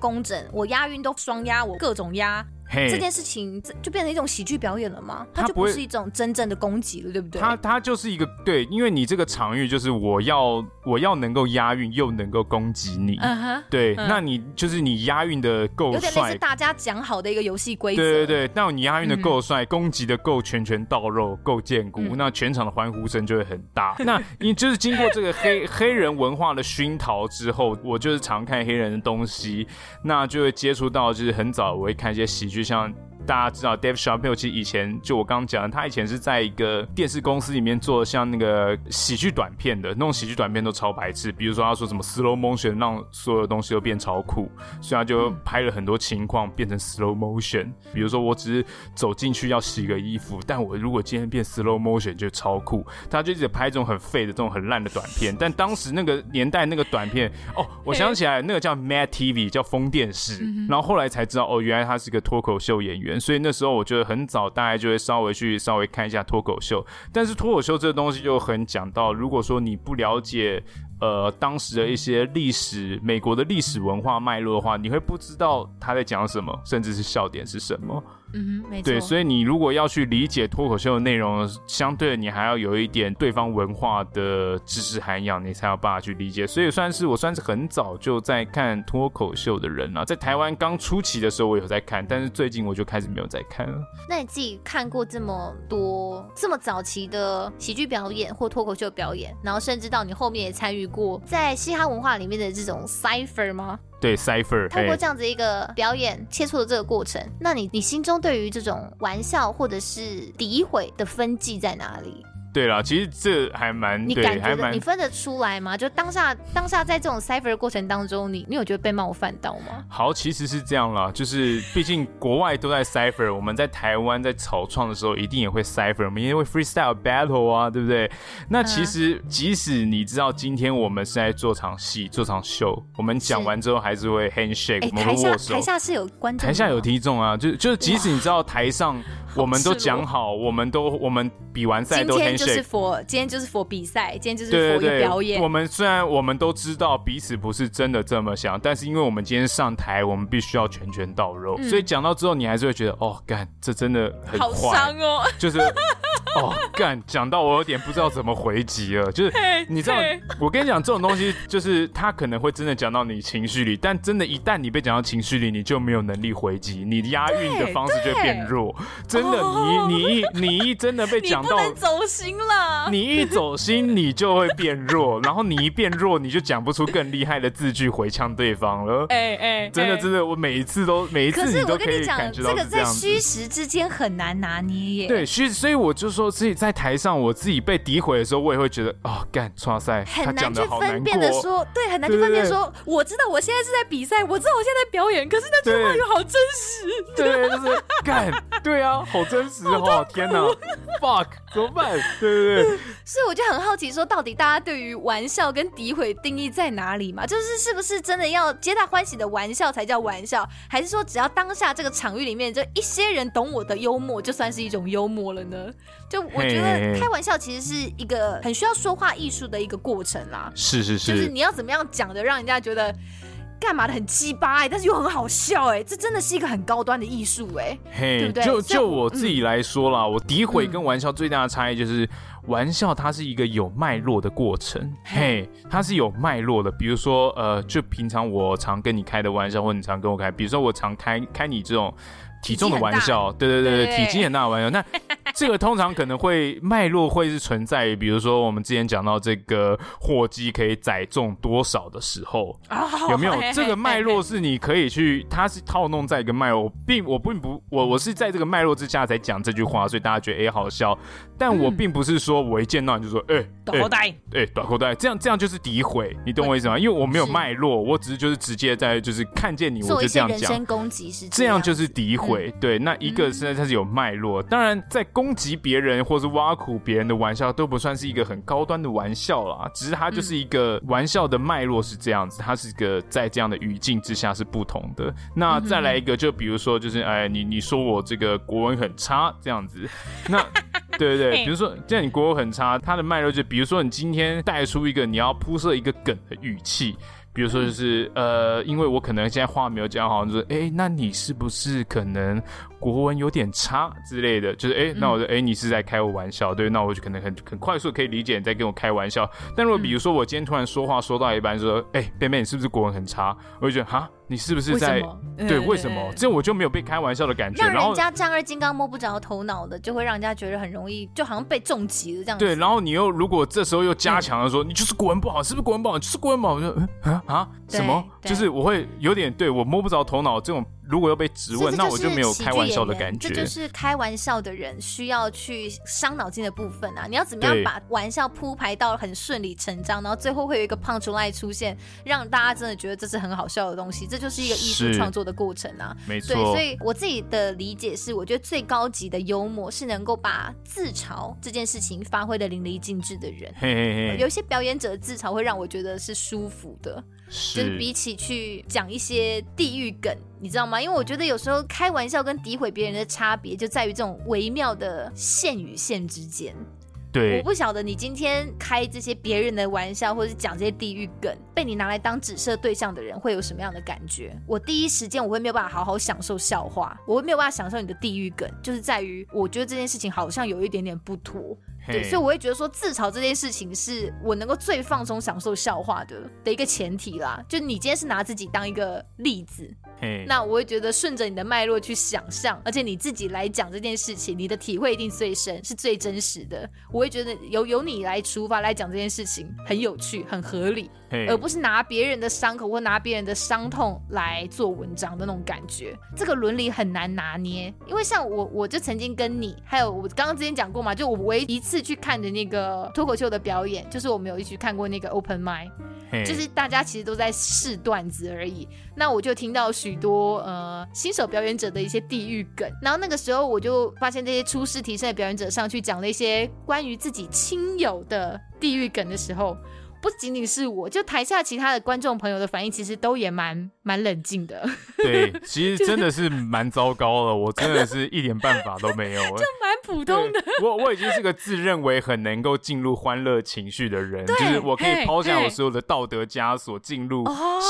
我押韵都双押，我各种押。这件事情就变成一种喜剧表演了吗？它就不是一种真正的攻击了，对不对？它它就是一个对，因为你这个场域就是我要我要能够押韵又能够攻击你，嗯哼，对，嗯、那你就是你押韵的够帅，有点类似大家讲好的一个游戏规则，对对对。那你押韵的够帅，嗯、攻击的够拳拳到肉，够见骨，嗯、那全场的欢呼声就会很大。那你就是经过这个黑黑人文化的熏陶之后，我就是常看黑人的东西，那就会接触到就是很早我会看一些喜剧。就像大家知道，Dave Chappelle 其实以前就我刚刚讲的，他以前是在一个电视公司里面做像那个喜剧短片的，那种喜剧短片都超白痴。比如说他说什么 slow motion 让所有东西都变超酷，所以他就拍了很多情况变成 slow motion。比如说我只是走进去要洗个衣服，但我如果今天变 slow motion 就超酷。他就一直拍这种很废的这种很烂的短片。但当时那个年代那个短片哦，我想起来那个叫 Mad TV 叫疯电视，然后后来才知道哦，原来他是个脱口秀演员。所以那时候我觉得很早大家就会稍微去稍微看一下脱口秀。但是脱口秀这个东西就很讲到，如果说你不了解。呃，当时的一些历史，美国的历史文化脉络的话，你会不知道他在讲什么，甚至是笑点是什么。嗯哼，没错。对，所以你如果要去理解脱口秀的内容，相对的你还要有一点对方文化的知识涵养，你才有办法去理解。所以算是我算是很早就在看脱口秀的人了。在台湾刚初期的时候，我有在看，但是最近我就开始没有在看了。那你自己看过这么多这么早期的喜剧表演或脱口秀表演，然后甚至到你后面也参与过在嘻哈文化里面的这种 cipher 吗？对 Cipher 透过这样子一个表演切磋的这个过程，那你你心中对于这种玩笑或者是诋毁的分际在哪里？对啦，其实这还蛮，你感觉的，你分得出来吗？就当下当下在这种 cipher 的过程当中，你你有觉得被冒犯到吗？好，其实是这样啦，就是毕竟国外都在 cipher，我们在台湾在草创的时候一定也会 cipher，我们因为 freestyle battle 啊，对不对？那其实即使你知道今天我们是在做场戏、做场秀，我们讲完之后还是会 handshake，我们会握手。台下是有观众，台下有听众啊，就就即使你知道台上。我们都讲好，我们都我们比完赛都 handshake。是 for 今天就是 for 比赛，今天就是一个表演。我们虽然我们都知道彼此不是真的这么想，但是因为我们今天上台，我们必须要拳拳到肉，嗯、所以讲到之后，你还是会觉得哦，干，这真的很好伤哦，就是。哦，干，讲到我有点不知道怎么回击了。就是 你知道，我跟你讲，这种东西就是他可能会真的讲到你情绪里，但真的，一旦你被讲到情绪里，你就没有能力回击，你押韵的方式就变弱。真的，你你一你一真的被讲到，你走心了，你一走心，你就会变弱，然后你一变弱，你就讲不出更厉害的字句回呛对方了。哎哎，真的真的，我每一次都每一次你都可以感觉到这个在虚实之间很难拿捏耶。对虚，所以我就说。说自己在台上，我自己被诋毁的时候，我也会觉得啊，干，剉赛，很难去分辨的说，对，很难去分辨说，我知道我现在是在比赛，我知道我现在在表演，可是那句话又好真实，对，就是干，对啊，好真实 哦，天哪，fuck，怎么办？对对对，所以我就很好奇，说到底大家对于玩笑跟诋毁定义在哪里嘛？就是是不是真的要皆大欢喜的玩笑才叫玩笑，还是说只要当下这个场域里面就一些人懂我的幽默，就算是一种幽默了呢？就我觉得开玩笑其实是一个很需要说话艺术的一个过程啦。是是是，就是你要怎么样讲的，让人家觉得干嘛的很鸡巴哎，但是又很好笑哎，这真的是一个很高端的艺术哎，对不对？就就我自己来说啦，我诋毁跟玩笑最大的差异就是，玩笑它是一个有脉络的过程，嘿，它是有脉络的。比如说呃，就平常我常跟你开的玩笑，或你常跟我开，比如说我常开开你这种体重的玩笑，对对对对，体积很大的玩笑，那。这个通常可能会脉络会是存在于，比如说我们之前讲到这个货机可以载重多少的时候，有没有？这个脉络是你可以去，它是套弄在一个脉络，我并我并不我我是在这个脉络之下才讲这句话，所以大家觉得哎好笑，但我并不是说我一见到你就说哎短裤袋。哎短裤带，这样这样就是诋毁，你懂我意思吗？因为我没有脉络，我只是就是直接在就是看见你我就这样讲，人身攻击是这样就是诋毁，对，那一个是它是有脉络，当然在。攻击别人或是挖苦别人的玩笑都不算是一个很高端的玩笑啦，只是它就是一个玩笑的脉络是这样子，它是一个在这样的语境之下是不同的。那再来一个，就比如说就是哎，你你说我这个国文很差这样子，那 对对对，比如说既然你国文很差，它的脉络就比如说你今天带出一个你要铺设一个梗的语气。比如说，就是呃，因为我可能现在话没有讲好，就是哎，那你是不是可能国文有点差之类的？就是哎，那我就哎，你是在开我玩笑，对？那我就可能很很快速可以理解你在跟我开玩笑。但如果比如说我今天突然说话说到一半说，说哎，贝贝，你是不是国文很差？我就觉得哈。你是不是在对？为什么这我就没有被开玩笑的感觉？让人家丈二金刚摸不着头脑的，就会让人家觉得很容易，就好像被重击了这样子。对，然后你又如果这时候又加强了说，你就是国文不好，是不是国文不好？就是国文不好，我就嗯啊啊什么？就是我会有点对我摸不着头脑这种。如果要被质问，那我就没有开玩笑的感觉。这就是开玩笑的人需要去伤脑筋的部分啊！你要怎么样把玩笑铺排到很顺理成章，然后最后会有一个 punchline 出现，让大家真的觉得这是很好笑的东西。这就是一个艺术创作的过程啊！没错。对，所以我自己的理解是，我觉得最高级的幽默是能够把自嘲这件事情发挥的淋漓尽致的人。嘿嘿嘿。有一些表演者的自嘲会让我觉得是舒服的，是。就是比起去讲一些地域梗，你知道吗？因为我觉得有时候开玩笑跟诋毁别人的差别就在于这种微妙的线与线之间。对，我不晓得你今天开这些别人的玩笑，或者是讲这些地域梗，被你拿来当指涉对象的人会有什么样的感觉？我第一时间我会没有办法好好享受笑话，我会没有办法享受你的地域梗，就是在于我觉得这件事情好像有一点点不妥。对，所以我会觉得说自嘲这件事情是我能够最放松享受笑话的的一个前提啦。就你今天是拿自己当一个例子，那我会觉得顺着你的脉络去想象，而且你自己来讲这件事情，你的体会一定最深，是最真实的。我会觉得由由你来出发来讲这件事情很有趣，很合理，而不是拿别人的伤口或拿别人的伤痛来做文章的那种感觉。这个伦理很难拿捏，因为像我，我就曾经跟你，还有我刚刚之前讲过嘛，就我唯一一次。去看的那个脱口秀的表演，就是我们有一起看过那个 Open m i d 就是大家其实都在试段子而已。那我就听到许许多呃新手表演者的一些地狱梗，然后那个时候我就发现这些初试啼声的表演者上去讲了一些关于自己亲友的地狱梗的时候。不仅仅是我，就台下其他的观众朋友的反应，其实都也蛮蛮冷静的。对，其实真的是蛮糟糕的，我真的是一点办法都没有。就蛮普通的。我我已经是个自认为很能够进入欢乐情绪的人，就是我可以抛下我所有的道德枷锁进入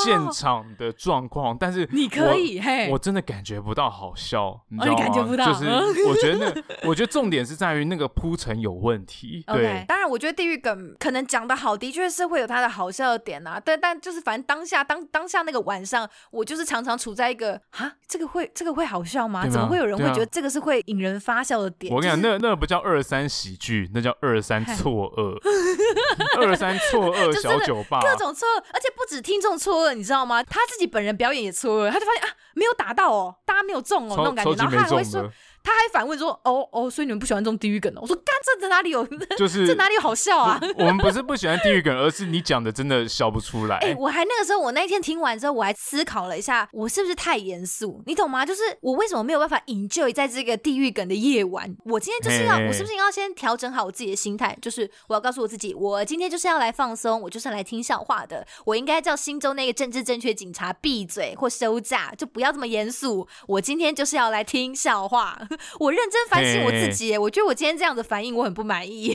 现场的状况，但是你可以，嘿，我真的感觉不到好笑，你知道吗？哦、你感觉不到，就是 我觉得那，我觉得重点是在于那个铺陈有问题。对当然，我觉得地狱梗可能讲的好，的确是。是会有他的好笑的点啊，但但就是反正当下当当下那个晚上，我就是常常处在一个啊，这个会这个会好笑吗？吗怎么会有人会觉得这个是会引人发笑的点？我跟你讲，就是、那那不叫二三喜剧，那叫二三错愕，二三错 愕小酒吧，各种错愕，而且不止听众错愕，你知道吗？他自己本人表演也错愕，他就发现啊，没有打到哦，大家没有中哦，那种感觉，然后他还会说。他还反问说：“哦哦，所以你们不喜欢这种地狱梗哦？”我说：“干，这在哪里有？就是这哪里有好笑啊？”我们不是不喜欢地狱梗，而是你讲的真的笑不出来。哎、欸，我还那个时候，我那一天听完之后，我还思考了一下，我是不是太严肃？你懂吗？就是我为什么没有办法 enjoy 在这个地狱梗的夜晚？我今天就是要，我是不是要先调整好我自己的心态？就是我要告诉我自己，我今天就是要来放松，我就是来听笑话的。我应该叫心中那个政治正确警察闭嘴或休假，就不要这么严肃。我今天就是要来听笑话，我认真。反省我自己，我觉得我今天这样的反应我很不满意，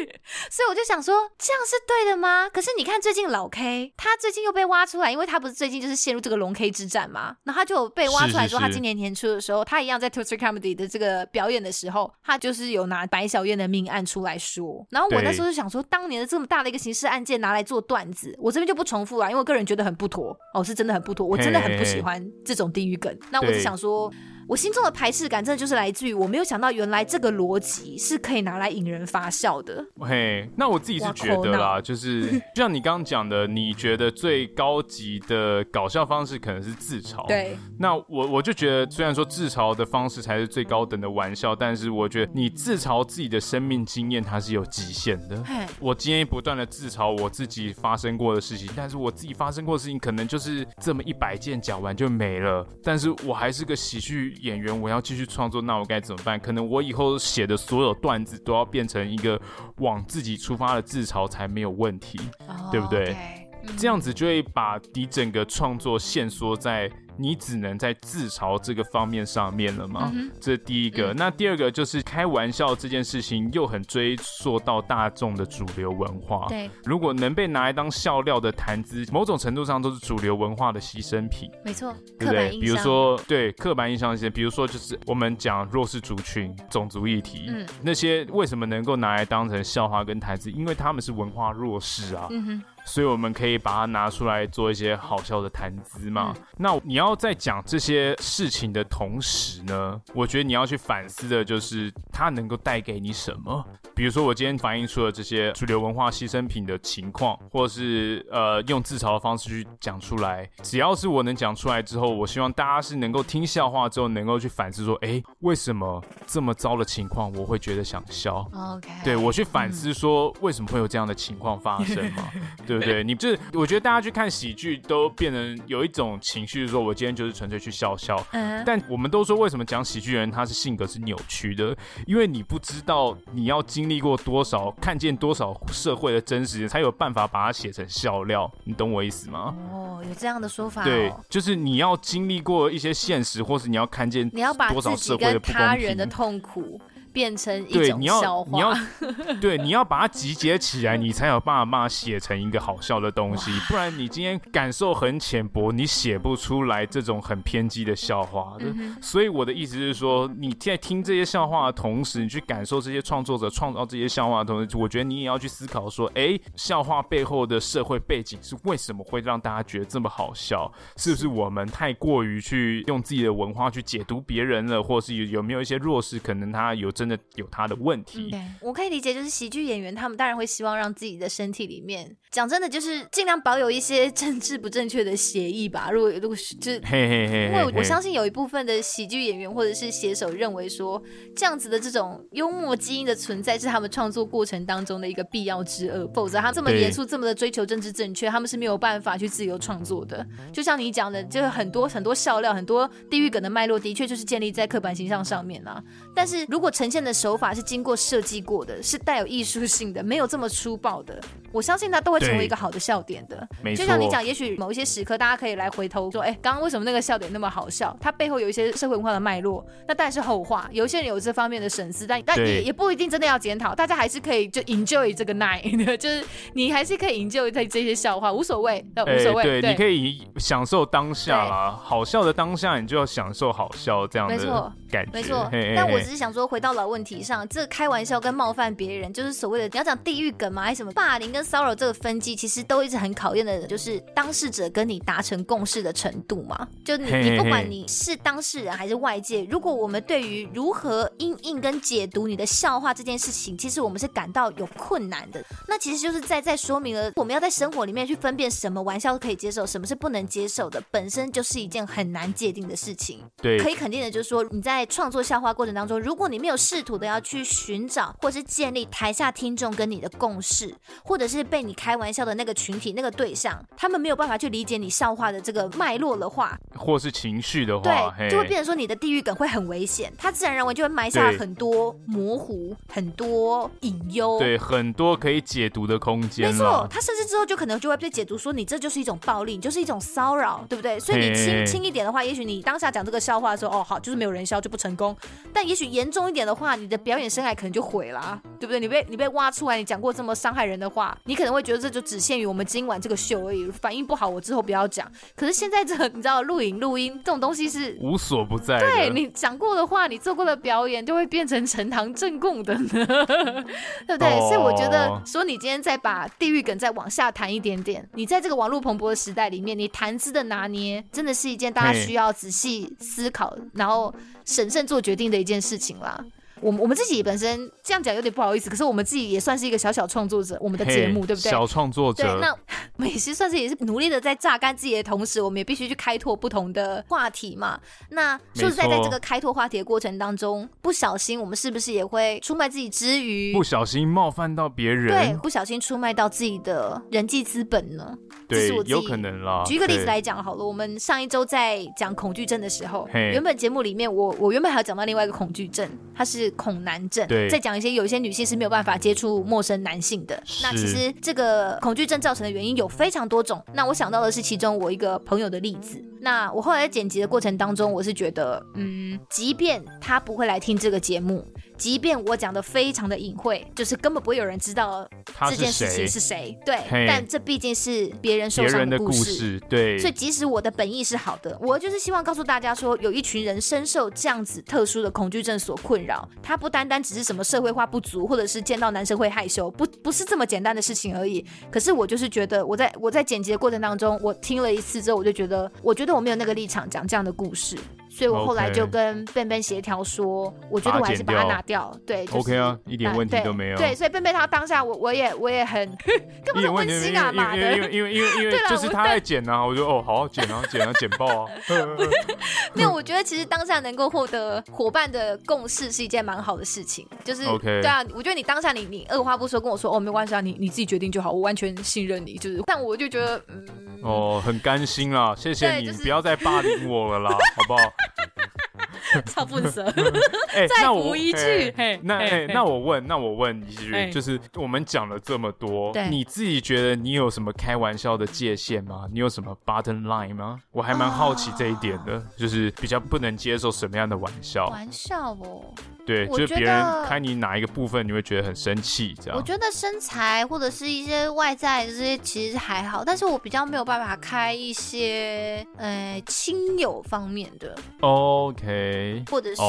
所以我就想说，这样是对的吗？可是你看最近老 K，他最近又被挖出来，因为他不是最近就是陷入这个龙 K 之战嘛，然后他就有被挖出来说，他今年年初的时候，是是是他一样在 Twitter Comedy 的这个表演的时候，他就是有拿白小燕的命案出来说，然后我那时候就想说，当年的这么大的一个刑事案件拿来做段子，我这边就不重复了，因为我个人觉得很不妥，哦，是真的很不妥，我真的很不喜欢这种地狱梗，那我就想说。我心中的排斥感，真的就是来自于我没有想到，原来这个逻辑是可以拿来引人发笑的。嘿，那我自己是觉得啦，就是就像你刚刚讲的，你觉得最高级的搞笑方式可能是自嘲。对。那我我就觉得，虽然说自嘲的方式才是最高等的玩笑，但是我觉得你自嘲自己的生命经验，它是有极限的。我今天不断的自嘲我自己发生过的事情，但是我自己发生过的事情可能就是这么一百件，讲完就没了。但是我还是个喜剧。演员，我要继续创作，那我该怎么办？可能我以后写的所有段子都要变成一个往自己出发的自嘲才没有问题，oh, 对不对？Okay. 这样子就会把你整个创作限缩在。你只能在自嘲这个方面上面了吗？嗯、这是第一个。嗯、那第二个就是开玩笑这件事情，又很追溯到大众的主流文化。对，如果能被拿来当笑料的谈资，某种程度上都是主流文化的牺牲品。没错，对不对？比如说，对刻板印象一些，比如说就是我们讲弱势族群、种族议题，嗯，那些为什么能够拿来当成笑话跟谈资？因为他们是文化弱势啊。嗯哼。所以我们可以把它拿出来做一些好笑的谈资嘛。嗯、那你要在讲这些事情的同时呢，我觉得你要去反思的就是它能够带给你什么。比如说我今天反映出了这些主流文化牺牲品的情况，或是呃用自嘲的方式去讲出来。只要是我能讲出来之后，我希望大家是能够听笑话之后能够去反思说，哎，为什么这么糟的情况我会觉得想笑？OK，对，我去反思说为什么会有这样的情况发生嘛？对。对不对？你就是我觉得大家去看喜剧都变成有一种情绪，说我今天就是纯粹去笑笑。嗯，但我们都说为什么讲喜剧人他是性格是扭曲的？因为你不知道你要经历过多少，看见多少社会的真实，才有办法把它写成笑料。你懂我意思吗？哦，有这样的说法哦。对，就是你要经历过一些现实，或是你要看见你要把多少社会的不公平，他人的痛苦。变成一种笑话，对，你要，你 要对，你要把它集结起来，你才有办法把它写成一个好笑的东西。不然你今天感受很浅薄，你写不出来这种很偏激的笑话。嗯、所以我的意思是说，你在听这些笑话的同时，你去感受这些创作者创造这些笑话的同时，我觉得你也要去思考说，哎，笑话背后的社会背景是为什么会让大家觉得这么好笑？是不是我们太过于去用自己的文化去解读别人了，或是有有没有一些弱势，可能他有这。真的有他的问题。对，我可以理解，就是喜剧演员他们当然会希望让自己的身体里面，讲真的，就是尽量保有一些政治不正确的协议吧。如果如果是就 是，嘿嘿嘿，因为我相信有一部分的喜剧演员或者是写手认为说，这样子的这种幽默基因的存在是他们创作过程当中的一个必要之恶，否则他这么严肃、这么的追求政治正确，他们是没有办法去自由创作的。就像你讲的，就是很多很多笑料、很多地狱梗的脉络，的确就是建立在刻板形象上面啊。但是如果呈现的手法是经过设计过的，是带有艺术性的，没有这么粗暴的，我相信它都会成为一个好的笑点的。没错，就像你讲，也许某一些时刻，大家可以来回头说，哎，刚刚为什么那个笑点那么好笑？它背后有一些社会文化的脉络，那当然是后话。有些人有这方面的审思，但但也也不一定真的要检讨。大家还是可以就 enjoy 这个 night，就是你还是可以 enjoy 在这些笑话，无所谓，那无所谓。对，你可以享受当下啦，好笑的当下，你就要享受好笑这样的感觉。没错，没错。但我只是想说，回到老问题。上这开玩笑跟冒犯别人，就是所谓的你要讲地狱梗吗？还是什么霸凌跟骚扰这个分机，其实都一直很考验的，就是当事者跟你达成共识的程度嘛。就你你不管你是当事人还是外界，如果我们对于如何应应跟解读你的笑话这件事情，其实我们是感到有困难的。那其实就是在在说明了我们要在生活里面去分辨什么玩笑可以接受，什么是不能接受的，本身就是一件很难界定的事情。对，可以肯定的就是说你在创作笑话过程当中，如果你没有试图的要。要去寻找，或是建立台下听众跟你的共识，或者是被你开玩笑的那个群体、那个对象，他们没有办法去理解你笑话的这个脉络的话，或是情绪的话，对，就会变成说你的地狱梗会很危险，它自然而然就会埋下很多模糊、很多隐忧，对，很多可以解读的空间。没错，他甚至之后就可能就会被解读说你这就是一种暴力，你就是一种骚扰，对不对？所以你轻轻一点的话，也许你当下讲这个笑话的时候，哦，好，就是没有人笑就不成功。但也许严重一点的话，你的。表演生涯可能就毁了啊，对不对？你被你被挖出来，你讲过这么伤害人的话，你可能会觉得这就只限于我们今晚这个秀而已，反应不好，我之后不要讲。可是现在这你知道录影录音这种东西是无所不在，对你讲过的话，你做过的表演就会变成呈堂证供的呢，对不对？哦、所以我觉得说你今天再把地狱梗再往下谈一点点，你在这个网络蓬勃的时代里面，你谈资的拿捏真的是一件大家需要仔细思考，然后审慎做决定的一件事情啦。我们我们自己本身这样讲有点不好意思，可是我们自己也算是一个小小创作者，我们的节目、对不对？小创作者。对，那我们也是算是也是努力的在榨干自己的同时，我们也必须去开拓不同的话题嘛。那说实在，在这个开拓话题的过程当中，不小心我们是不是也会出卖自己之余，不小心冒犯到别人？对，不小心出卖到自己的人际资本呢？对，有可能啦。举一个例子来讲好了，我们上一周在讲恐惧症的时候原本节目里面我我原本还要讲到另外一个恐惧症，它是恐男症。对，再讲一些有一些女性是没有办法接触陌生男性的。那其实这个恐惧症造成的原因有非常多种。那我想到的是其中我一个朋友的例子。那我后来在剪辑的过程当中，我是觉得，嗯，即便他不会来听这个节目。即便我讲的非常的隐晦，就是根本不会有人知道这件事情是谁，对，但这毕竟是别人受伤的故事，故事，对。所以即使我的本意是好的，我就是希望告诉大家说，有一群人深受这样子特殊的恐惧症所困扰，他不单单只是什么社会化不足，或者是见到男生会害羞，不不是这么简单的事情而已。可是我就是觉得，我在我在剪辑的过程当中，我听了一次之后，我就觉得，我觉得我没有那个立场讲这样的故事。所以我后来就跟笨笨协调说，我觉得我还是把它拿掉。对、就是、，OK 啊，一点问题都没有。对，对所以笨笨他当下我我也我也很根本就温馨啊嘛，因为因为因为因为因为就是他在剪啊，我就哦好好剪啊剪啊剪爆啊。没有，我觉得其实当下能够获得伙伴的共识是一件蛮好的事情，就是 OK 对啊，我觉得你当下你你二话不说跟我说哦没关系啊，你你自己决定就好，我完全信任你，就是，但我就觉得嗯哦很甘心啦，谢谢你，就是、不要再霸凌我了啦，好不好？超不舍，哎，再补一句，那哎，那我问，那我问一句，就是我们讲了这么多，你自己觉得你有什么开玩笑的界限吗？你有什么 button line 吗？我还蛮好奇这一点的，就是比较不能接受什么样的玩笑？玩笑哦。对，就是别人开你哪一个部分，你会觉得很生气，这样。我觉得身材或者是一些外在这些其实还好，但是我比较没有办法开一些呃亲友方面的，OK，或者是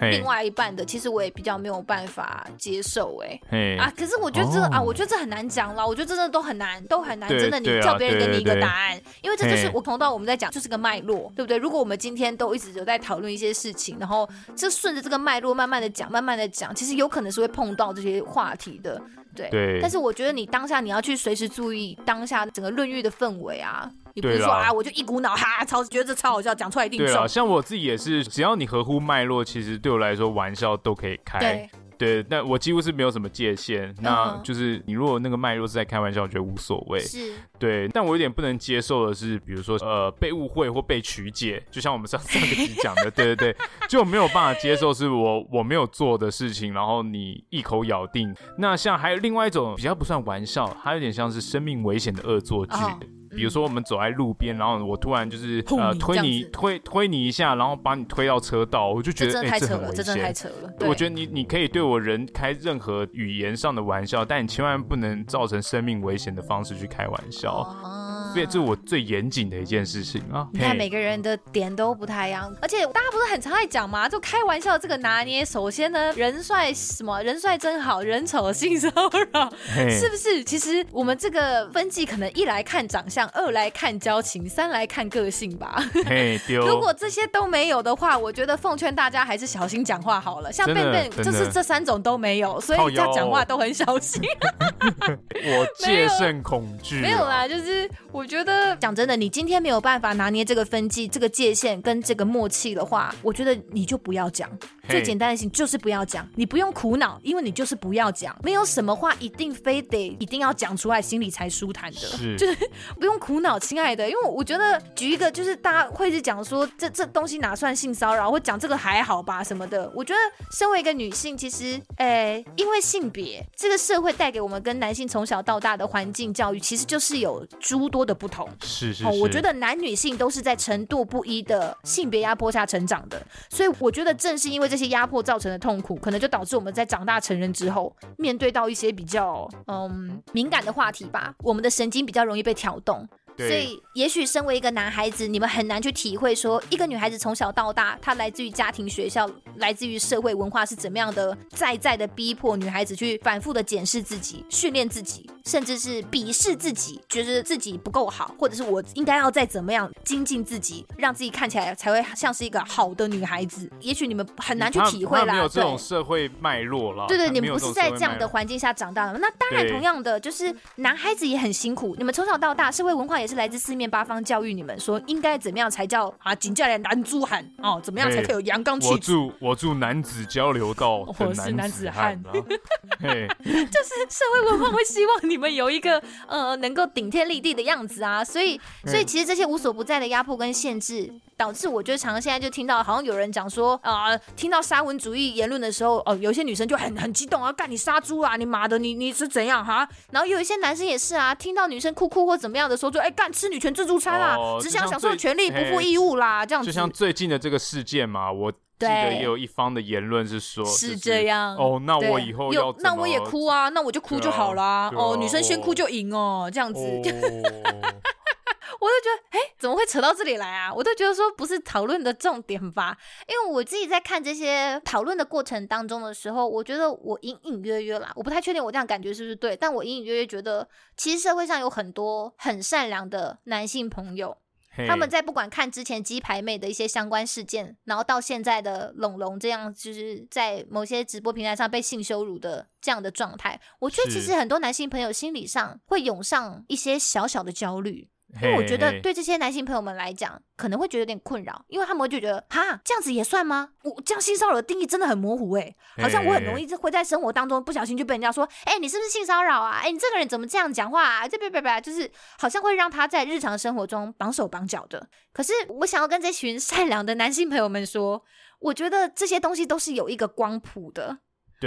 另外一半的，oh, 其实我也比较没有办法接受，哎，hey. 啊，可是我觉得这个、oh. 啊，我觉得这很难讲了，我觉得真的都很难，都很难，真的，你叫别人给你一个答案，因为这就是我从到我们在讲，就是个脉络，对不对？如果我们今天都一直有在讨论一些事情，然后就顺着这个脉络慢慢。慢慢的讲，慢慢的讲，其实有可能是会碰到这些话题的，对。对。但是我觉得你当下你要去随时注意当下整个论域的氛围啊，你不是说啊，我就一股脑哈超觉得这超好笑，讲出来一定中。像我自己也是，只要你合乎脉络，其实对我来说玩笑都可以开。对。对，但我几乎是没有什么界限，那就是你如果那个脉络是在开玩笑，我觉得无所谓。是，对，但我有点不能接受的是，比如说呃被误会或被曲解，就像我们上 上个集讲的，对对对，就没有办法接受是我我没有做的事情，然后你一口咬定。那像还有另外一种比较不算玩笑，它有点像是生命危险的恶作剧。哦比如说我们走在路边，然后我突然就是呃推你推推你一下，然后把你推到车道，我就觉得哎这很危险。我觉得你你可以对我人开任何语言上的玩笑，但你千万不能造成生命危险的方式去开玩笑。哦所以这是我最严谨的一件事情啊！你看每个人的点都不太一样，而且大家不是很常爱讲吗？就开玩笑这个拿捏，首先呢，人帅什么？人帅真好人丑性骚扰，是不是？其实我们这个分际可能一来看长相，二来看交情，三来看个性吧。如果这些都没有的话，我觉得奉劝大家还是小心讲话好了。像 Ben Ben 就是这三种都没有，所以他讲话都很小心。我戒慎恐惧。没有啦，就是我。我觉得讲真的，你今天没有办法拿捏这个分际、这个界限跟这个默契的话，我觉得你就不要讲。最简单的事情就是不要讲，你不用苦恼，因为你就是不要讲。没有什么话一定非得一定要讲出来，心里才舒坦的。是，就是不用苦恼，亲爱的。因为我觉得举一个，就是大家会是讲说这这东西哪算性骚扰，或讲这个还好吧什么的。我觉得身为一个女性，其实，哎，因为性别这个社会带给我们跟男性从小到大的环境教育，其实就是有诸多的。不同是是，是、哦，我觉得男女性都是在程度不一的性别压迫下成长的，所以我觉得正是因为这些压迫造成的痛苦，可能就导致我们在长大成人之后，面对到一些比较嗯敏感的话题吧，我们的神经比较容易被挑动。所以，也许身为一个男孩子，你们很难去体会说，一个女孩子从小到大，她来自于家庭、学校，来自于社会文化是怎么样的，在在的逼迫女孩子去反复的检视自己、训练自己，甚至是鄙视自己，觉得自己不够好，或者是我应该要再怎么样精进自己，让自己看起来才会像是一个好的女孩子。也许你们很难去体会啦，没有这种社会脉络了。对对，你们不是在这样的环境下长大的。那当然，同样的，就是男孩子也很辛苦。你们从小到大，社会文化也。也是来自四面八方教育你们说应该怎么样才叫啊，紧叫来男猪汉哦，怎么样才可以有阳刚气质？我住我住男子交流道，我是男子汉。就是社会文化会希望你们有一个呃能够顶天立地的样子啊，所以所以其实这些无所不在的压迫跟限制。导致我觉得常常现在就听到好像有人讲说啊、呃，听到沙文主义言论的时候，哦、呃，有些女生就很很激动啊，干你杀猪啊，你妈的，你你是怎样哈？然后有一些男生也是啊，听到女生哭哭或怎么样的时候，就哎干吃女权自助餐啦，哦、只想享受权利不负义务啦，这样子。就像最近的这个事件嘛，我记得也有一方的言论是说是这样哦，那我以后要那我也哭啊，那我就哭就好啦。啊啊、哦，女生先哭就赢哦，这样子。哦 我就觉得，哎，怎么会扯到这里来啊？我都觉得说不是讨论的重点吧。因为我自己在看这些讨论的过程当中的时候，我觉得我隐隐约约啦，我不太确定我这样感觉是不是对，但我隐隐约约觉得，其实社会上有很多很善良的男性朋友，他们在不管看之前鸡排妹的一些相关事件，然后到现在的龙龙这样，就是在某些直播平台上被性羞辱的这样的状态，我觉得其实很多男性朋友心理上会涌上一些小小的焦虑。因为我觉得对这些男性朋友们来讲，可能会觉得有点困扰，因为他们就觉得，哈，这样子也算吗？我这样性骚扰的定义真的很模糊哎，好像我很容易会在生活当中不小心就被人家说，哎，你是不是性骚扰啊？哎，你这个人怎么这样讲话啊？这别别别，就是好像会让他在日常生活中绑手绑脚的。可是我想要跟这群善良的男性朋友们说，我觉得这些东西都是有一个光谱的。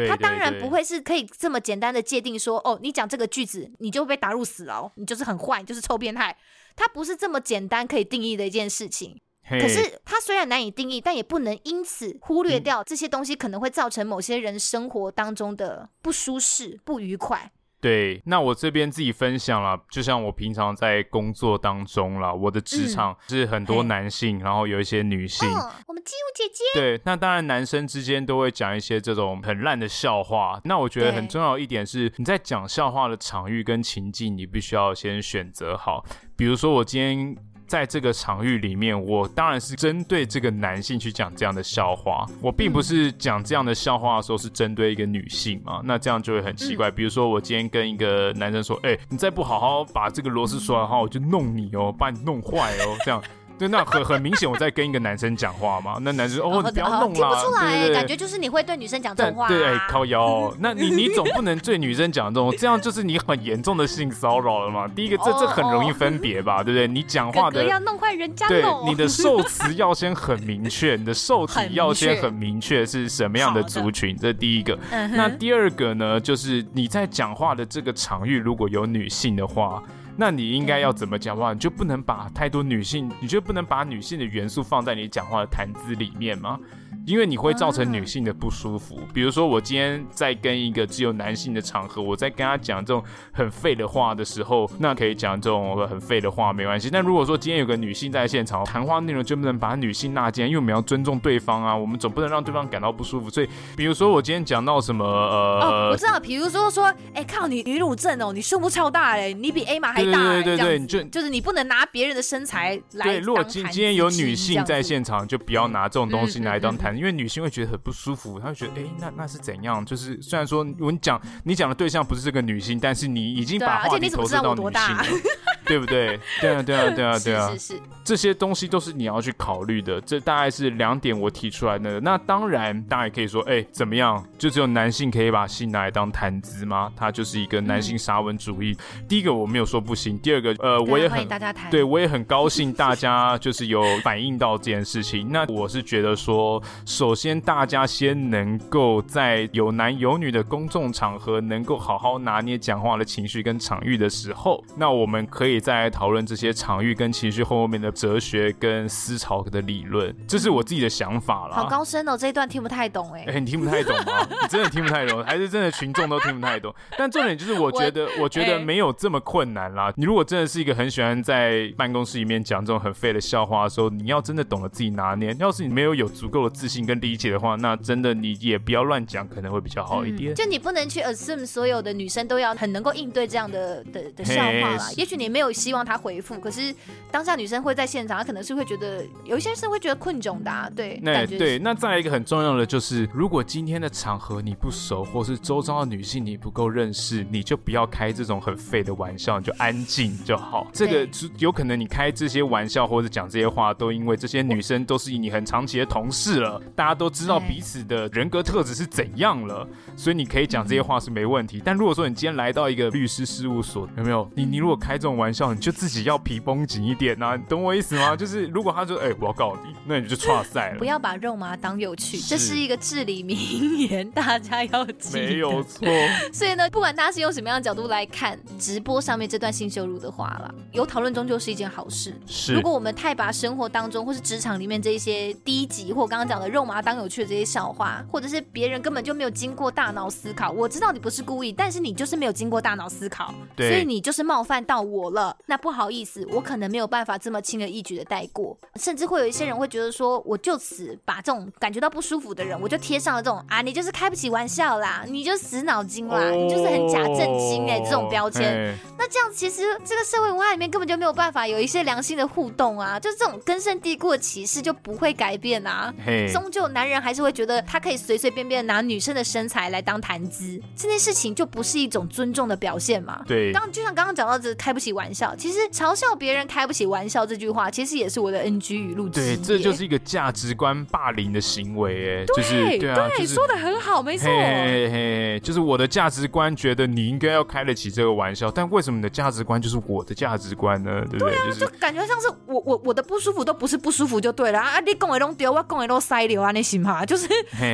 他当然不会是可以这么简单的界定说，哦，你讲这个句子，你就会被打入死牢，你就是很坏，你就是臭变态。他不是这么简单可以定义的一件事情。可是他虽然难以定义，但也不能因此忽略掉这些东西可能会造成某些人生活当中的不舒适、不愉快。对，那我这边自己分享了，就像我平常在工作当中啦，我的职场是很多男性，嗯、然后有一些女性。哦、我们肌肉姐姐。对，那当然男生之间都会讲一些这种很烂的笑话。那我觉得很重要一点是，你在讲笑话的场域跟情境，你必须要先选择好。比如说我今天。在这个场域里面，我当然是针对这个男性去讲这样的笑话，我并不是讲这样的笑话的时候是针对一个女性嘛，那这样就会很奇怪。比如说我今天跟一个男生说，哎，你再不好好把这个螺丝锁好，我就弄你哦，把你弄坏哦，这样。对，那很很明显，我在跟一个男生讲话嘛。那男生说：“哦，你不要弄了。”听不出来，感觉就是你会对女生讲这种话，啊。对，靠腰。那你你总不能对女生讲这种，这样就是你很严重的性骚扰了嘛？第一个，这这很容易分别吧？对不对？你讲话的要弄坏人家，对，你的受 词要先很明确，你的受体要先很明确是什么样的族群，这第一个。那第二个呢，就是你在讲话的这个场域如果有女性的话。那你应该要怎么讲话？你就不能把太多女性，你就不能把女性的元素放在你讲话的谈资里面吗？因为你会造成女性的不舒服。比如说，我今天在跟一个只有男性的场合，我在跟他讲这种很废的话的时候，那可以讲这种很废的话没关系。但如果说今天有个女性在现场，谈话内容就不能把女性纳进来，因为我们要尊重对方啊，我们总不能让对方感到不舒服。所以，比如说我今天讲到什么，呃，哦，我知道，比如说说，哎，靠你女乳症哦，你胸部超大哎，你比 A 码还对对对对，你就就是你不能拿别人的身材来。对，如果今今天有女性在现场，就不要拿这种东西来当谈，因为女性会觉得很。不舒服，她会觉得，哎、那那是怎样？就是虽然说我讲你讲的对象不是这个女性，但是你已经把话题投射到女性。对不对？对啊，对啊，对啊，对啊，是是是，这些东西都是你要去考虑的。这大概是两点我提出来的。那当然，大家也可以说，哎，怎么样？就只有男性可以把性拿来当谈资吗？他就是一个男性沙文主义。嗯、第一个我没有说不行，第二个，呃，我也很对，我也很高兴大家就是有反映到这件事情。那我是觉得说，首先大家先能够在有男有女的公众场合，能够好好拿捏讲话的情绪跟场域的时候，那我们可以。再来讨论这些场域跟情绪后面的哲学跟思潮的理论，这是我自己的想法啦。好高深哦，这一段听不太懂哎、欸。你听不太懂吗？你真的听不太懂，还是 真的群众都听不太懂？但重点就是，我觉得，我，我觉得没有这么困难啦。你如果真的是一个很喜欢在办公室里面讲这种很废的笑话的时候，你要真的懂得自己拿捏。要是你没有有足够的自信跟理解的话，那真的你也不要乱讲，可能会比较好一点。嗯、就你不能去 assume 所有的女生都要很能够应对这样的的的笑话啦。也许你没有。希望他回复，可是当下女生会在现场，她可能是会觉得有一些是会觉得困窘的、啊，对。那对，那再来一个很重要的就是，如果今天的场合你不熟，或是周遭的女性你不够认识，你就不要开这种很废的玩笑，你就安静就好。这个有可能你开这些玩笑或者讲这些话，都因为这些女生都是你很长期的同事了，大家都知道彼此的人格特质是怎样了，所以你可以讲这些话是没问题。但如果说你今天来到一个律师事务所，有没有？你你如果开这种玩笑，你就自己要皮绷紧一点呐、啊，你懂我意思吗？就是如果他说，哎、欸，我要告你，那你就剉赛了。不要把肉麻当有趣，是这是一个至理名言，大家要记得。没有错。所以呢，不管大家是用什么样的角度来看直播上面这段性羞辱的话啦，有讨论终究是一件好事。是。如果我们太把生活当中或是职场里面这一些低级或刚刚讲的肉麻当有趣的这些笑话，或者是别人根本就没有经过大脑思考，我知道你不是故意，但是你就是没有经过大脑思考，对所以你就是冒犯到我了。了，那不好意思，我可能没有办法这么轻而易举的带过，甚至会有一些人会觉得说，我就此把这种感觉到不舒服的人，我就贴上了这种啊，你就是开不起玩笑啦，你就死脑筋啦，你就是很假正经哎，这种标签。那这样其实这个社会文化里面根本就没有办法有一些良心的互动啊，就是这种根深蒂固的歧视就不会改变啊。终究男人还是会觉得他可以随随便便拿女生的身材来当谈资，这件事情就不是一种尊重的表现嘛。对，刚就像刚刚讲到这开不起玩笑，其实嘲笑别人开不起玩笑这句话，其实也是我的 NG 语录。对，这就是一个价值观霸凌的行为，哎，就是对啊，对，说的很好，没错。嘿嘿，就是我的价值观觉得你应该要开得起这个玩笑，但为什么你的价值观就是我的价值观呢？对不对？对啊，就是就感觉像是我我我的不舒服都不是不舒服就对了啊！你讲的都丢，我讲的都塞流啊，那行吗？就是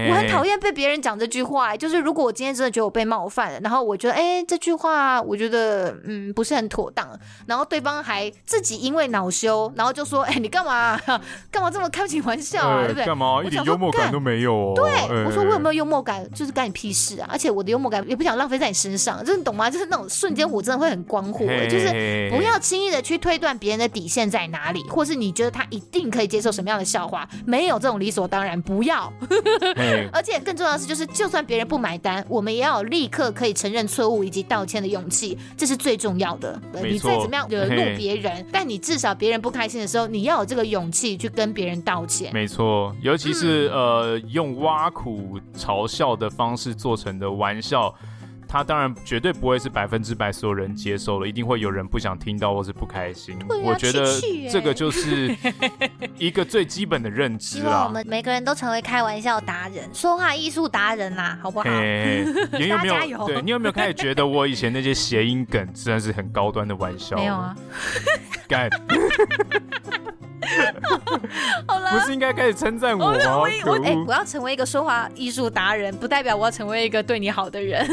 我很讨厌被别人讲这句话，就是如果我今天真的觉得我被冒犯了，然后我觉得哎这句话我觉得嗯不是很妥当，然后对方还自己因为恼羞，然后就说哎你干嘛 干嘛这么开不起玩笑啊？对不对？干嘛一点幽默感都没有哦？对，我说我有没有幽默感，就是干你屁事啊！而且我的幽默感也不想浪费在你身上，就是你懂吗？就是那种瞬间我真的会很光火，就是不要轻易的去推断别人的底线在哪里，或是你觉得他一定可以接受什么样的笑话，没有这种理所当然，不要。而且更重要的是，就是就算别人不买单，我们也要立刻可以承认错误以及道歉的勇气，这是最重要的。你再怎么样惹怒别人，但你至少别人不开心的时候，你要有这个勇气去跟别人道歉。没错，尤其是、嗯、呃用挖苦、嘲笑的方式做成的玩笑。他当然绝对不会是百分之百所有人接受了，一定会有人不想听到或是不开心。啊、我觉得这个就是 一个最基本的认知啊。希望我们每个人都成为开玩笑达人、说话艺术达人啦，好不好？你有没有？对，你有没有开始觉得我以前那些谐音梗真的是很高端的玩笑？没有啊，干。好了，不是应该开始称赞我吗？我我哎、欸，我要成为一个说话艺术达人，不代表我要成为一个对你好的人。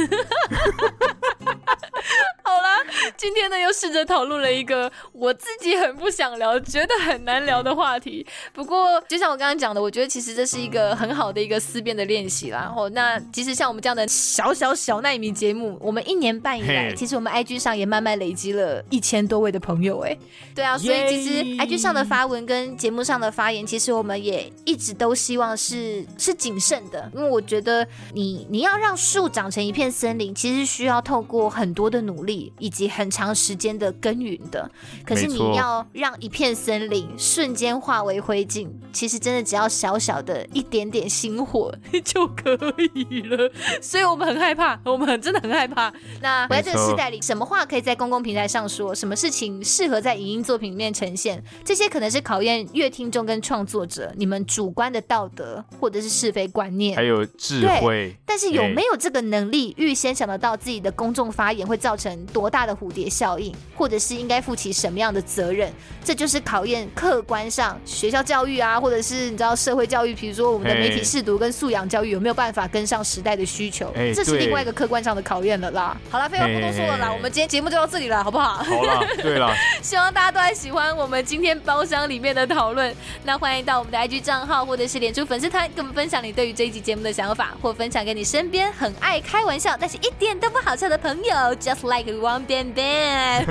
好啦，今天呢又试着讨论了一个我自己很不想聊、觉得很难聊的话题。不过，就像我刚刚讲的，我觉得其实这是一个很好的一个思辨的练习啦。然后，那其实像我们这样的小小小奈米节目，我们一年半以来，其实我们 IG 上也慢慢累积了一千多位的朋友。哎，对啊，所以其实 IG 上的发文跟节目上的发言，其实我们也一直都希望是是谨慎的，因为我觉得你你要让树长成一片森林，其实需要透过很多的努力。以及很长时间的耕耘的，可是你要让一片森林瞬间化为灰烬，其实真的只要小小的一点点星火 就可以了。所以我们很害怕，我们很真的很害怕。那我在这个时代里，什么话可以在公共平台上说？什么事情适合在影音作品里面呈现？这些可能是考验乐听众跟创作者你们主观的道德或者是是非观念，还有智慧。但是有没有这个能力预先想得到自己的公众发言会造成多大的蝴蝶效应，或者是应该负起什么样的责任？这就是考验客观上学校教育啊，或者是你知道社会教育，比如说我们的媒体试读跟素养教育有没有办法跟上时代的需求？这是另外一个客观上的考验了啦。好了，废话不多说了啦，我们今天节目就到这里了，好不好？好了，对了，希望大家都还喜欢我们今天包厢里面的讨论。那欢迎到我们的 IG 账号或者是脸书粉丝团，跟我们分享你对于这一集节目的想法，或分享给你身边很爱开玩笑但是一点都不好笑的朋友，just like one。变变，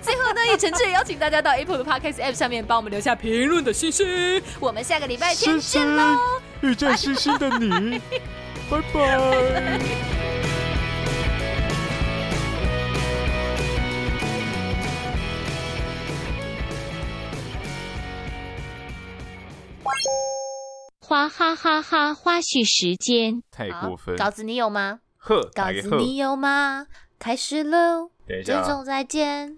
最后呢，也诚挚邀请大家到 Apple 的 Podcast App 上面帮我们留下评论的信息。我们下个礼拜天见喽！遇见星星的你，拜拜。花哈哈哈！花絮时间，太过分。稿子你有吗？呵，稿子你有吗？开始喽！等一下，郑重再见，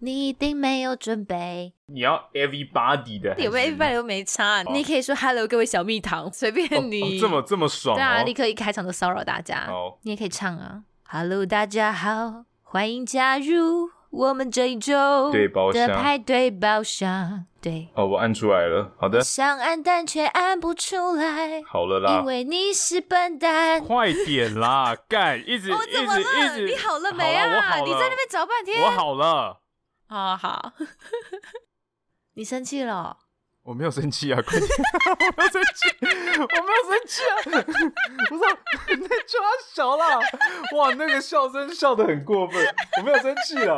你一定没有准备。你要 everybody 的，有没有 everybody 都没差。哦、你可以说 hello，各位小蜜糖，随便你。哦哦、这么这么爽、哦，对啊，立刻一开场就骚扰大家。哦，你也可以唱啊，hello，大家好，欢迎加入。我们这一周的派对包厢，对，哦，我按出来了，好的。想按但却按不出来，好了啦，因为你是笨蛋。快点啦，干，一直、哦、怎么了？一直，你好了没啊？你在那边找半天。我好了。啊 好，好 你生气了？我没有生气啊，快点！我没有生气，我没有生气啊！我说你在抓小啦！哇，那个笑声笑得很过分，我没有生气啊！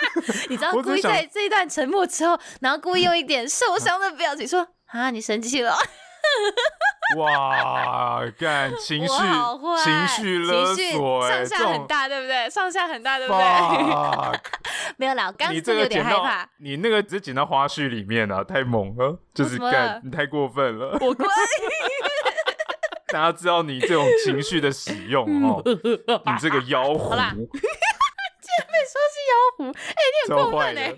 你知道故意在这一段沉默之后，然后故意用一点受伤的表情说：“啊，你生气了。” 哇，干情绪，情绪勒索，上下很大，对不对？上下很大，对不对？没有啦，我刚刚有点害怕。你那个只是剪到花絮里面啊，太猛了，就是干，你太过分了。我乖。大家知道你这种情绪的使用哦，你这个妖狐。竟然被说是妖狐，哎，你很过分哎。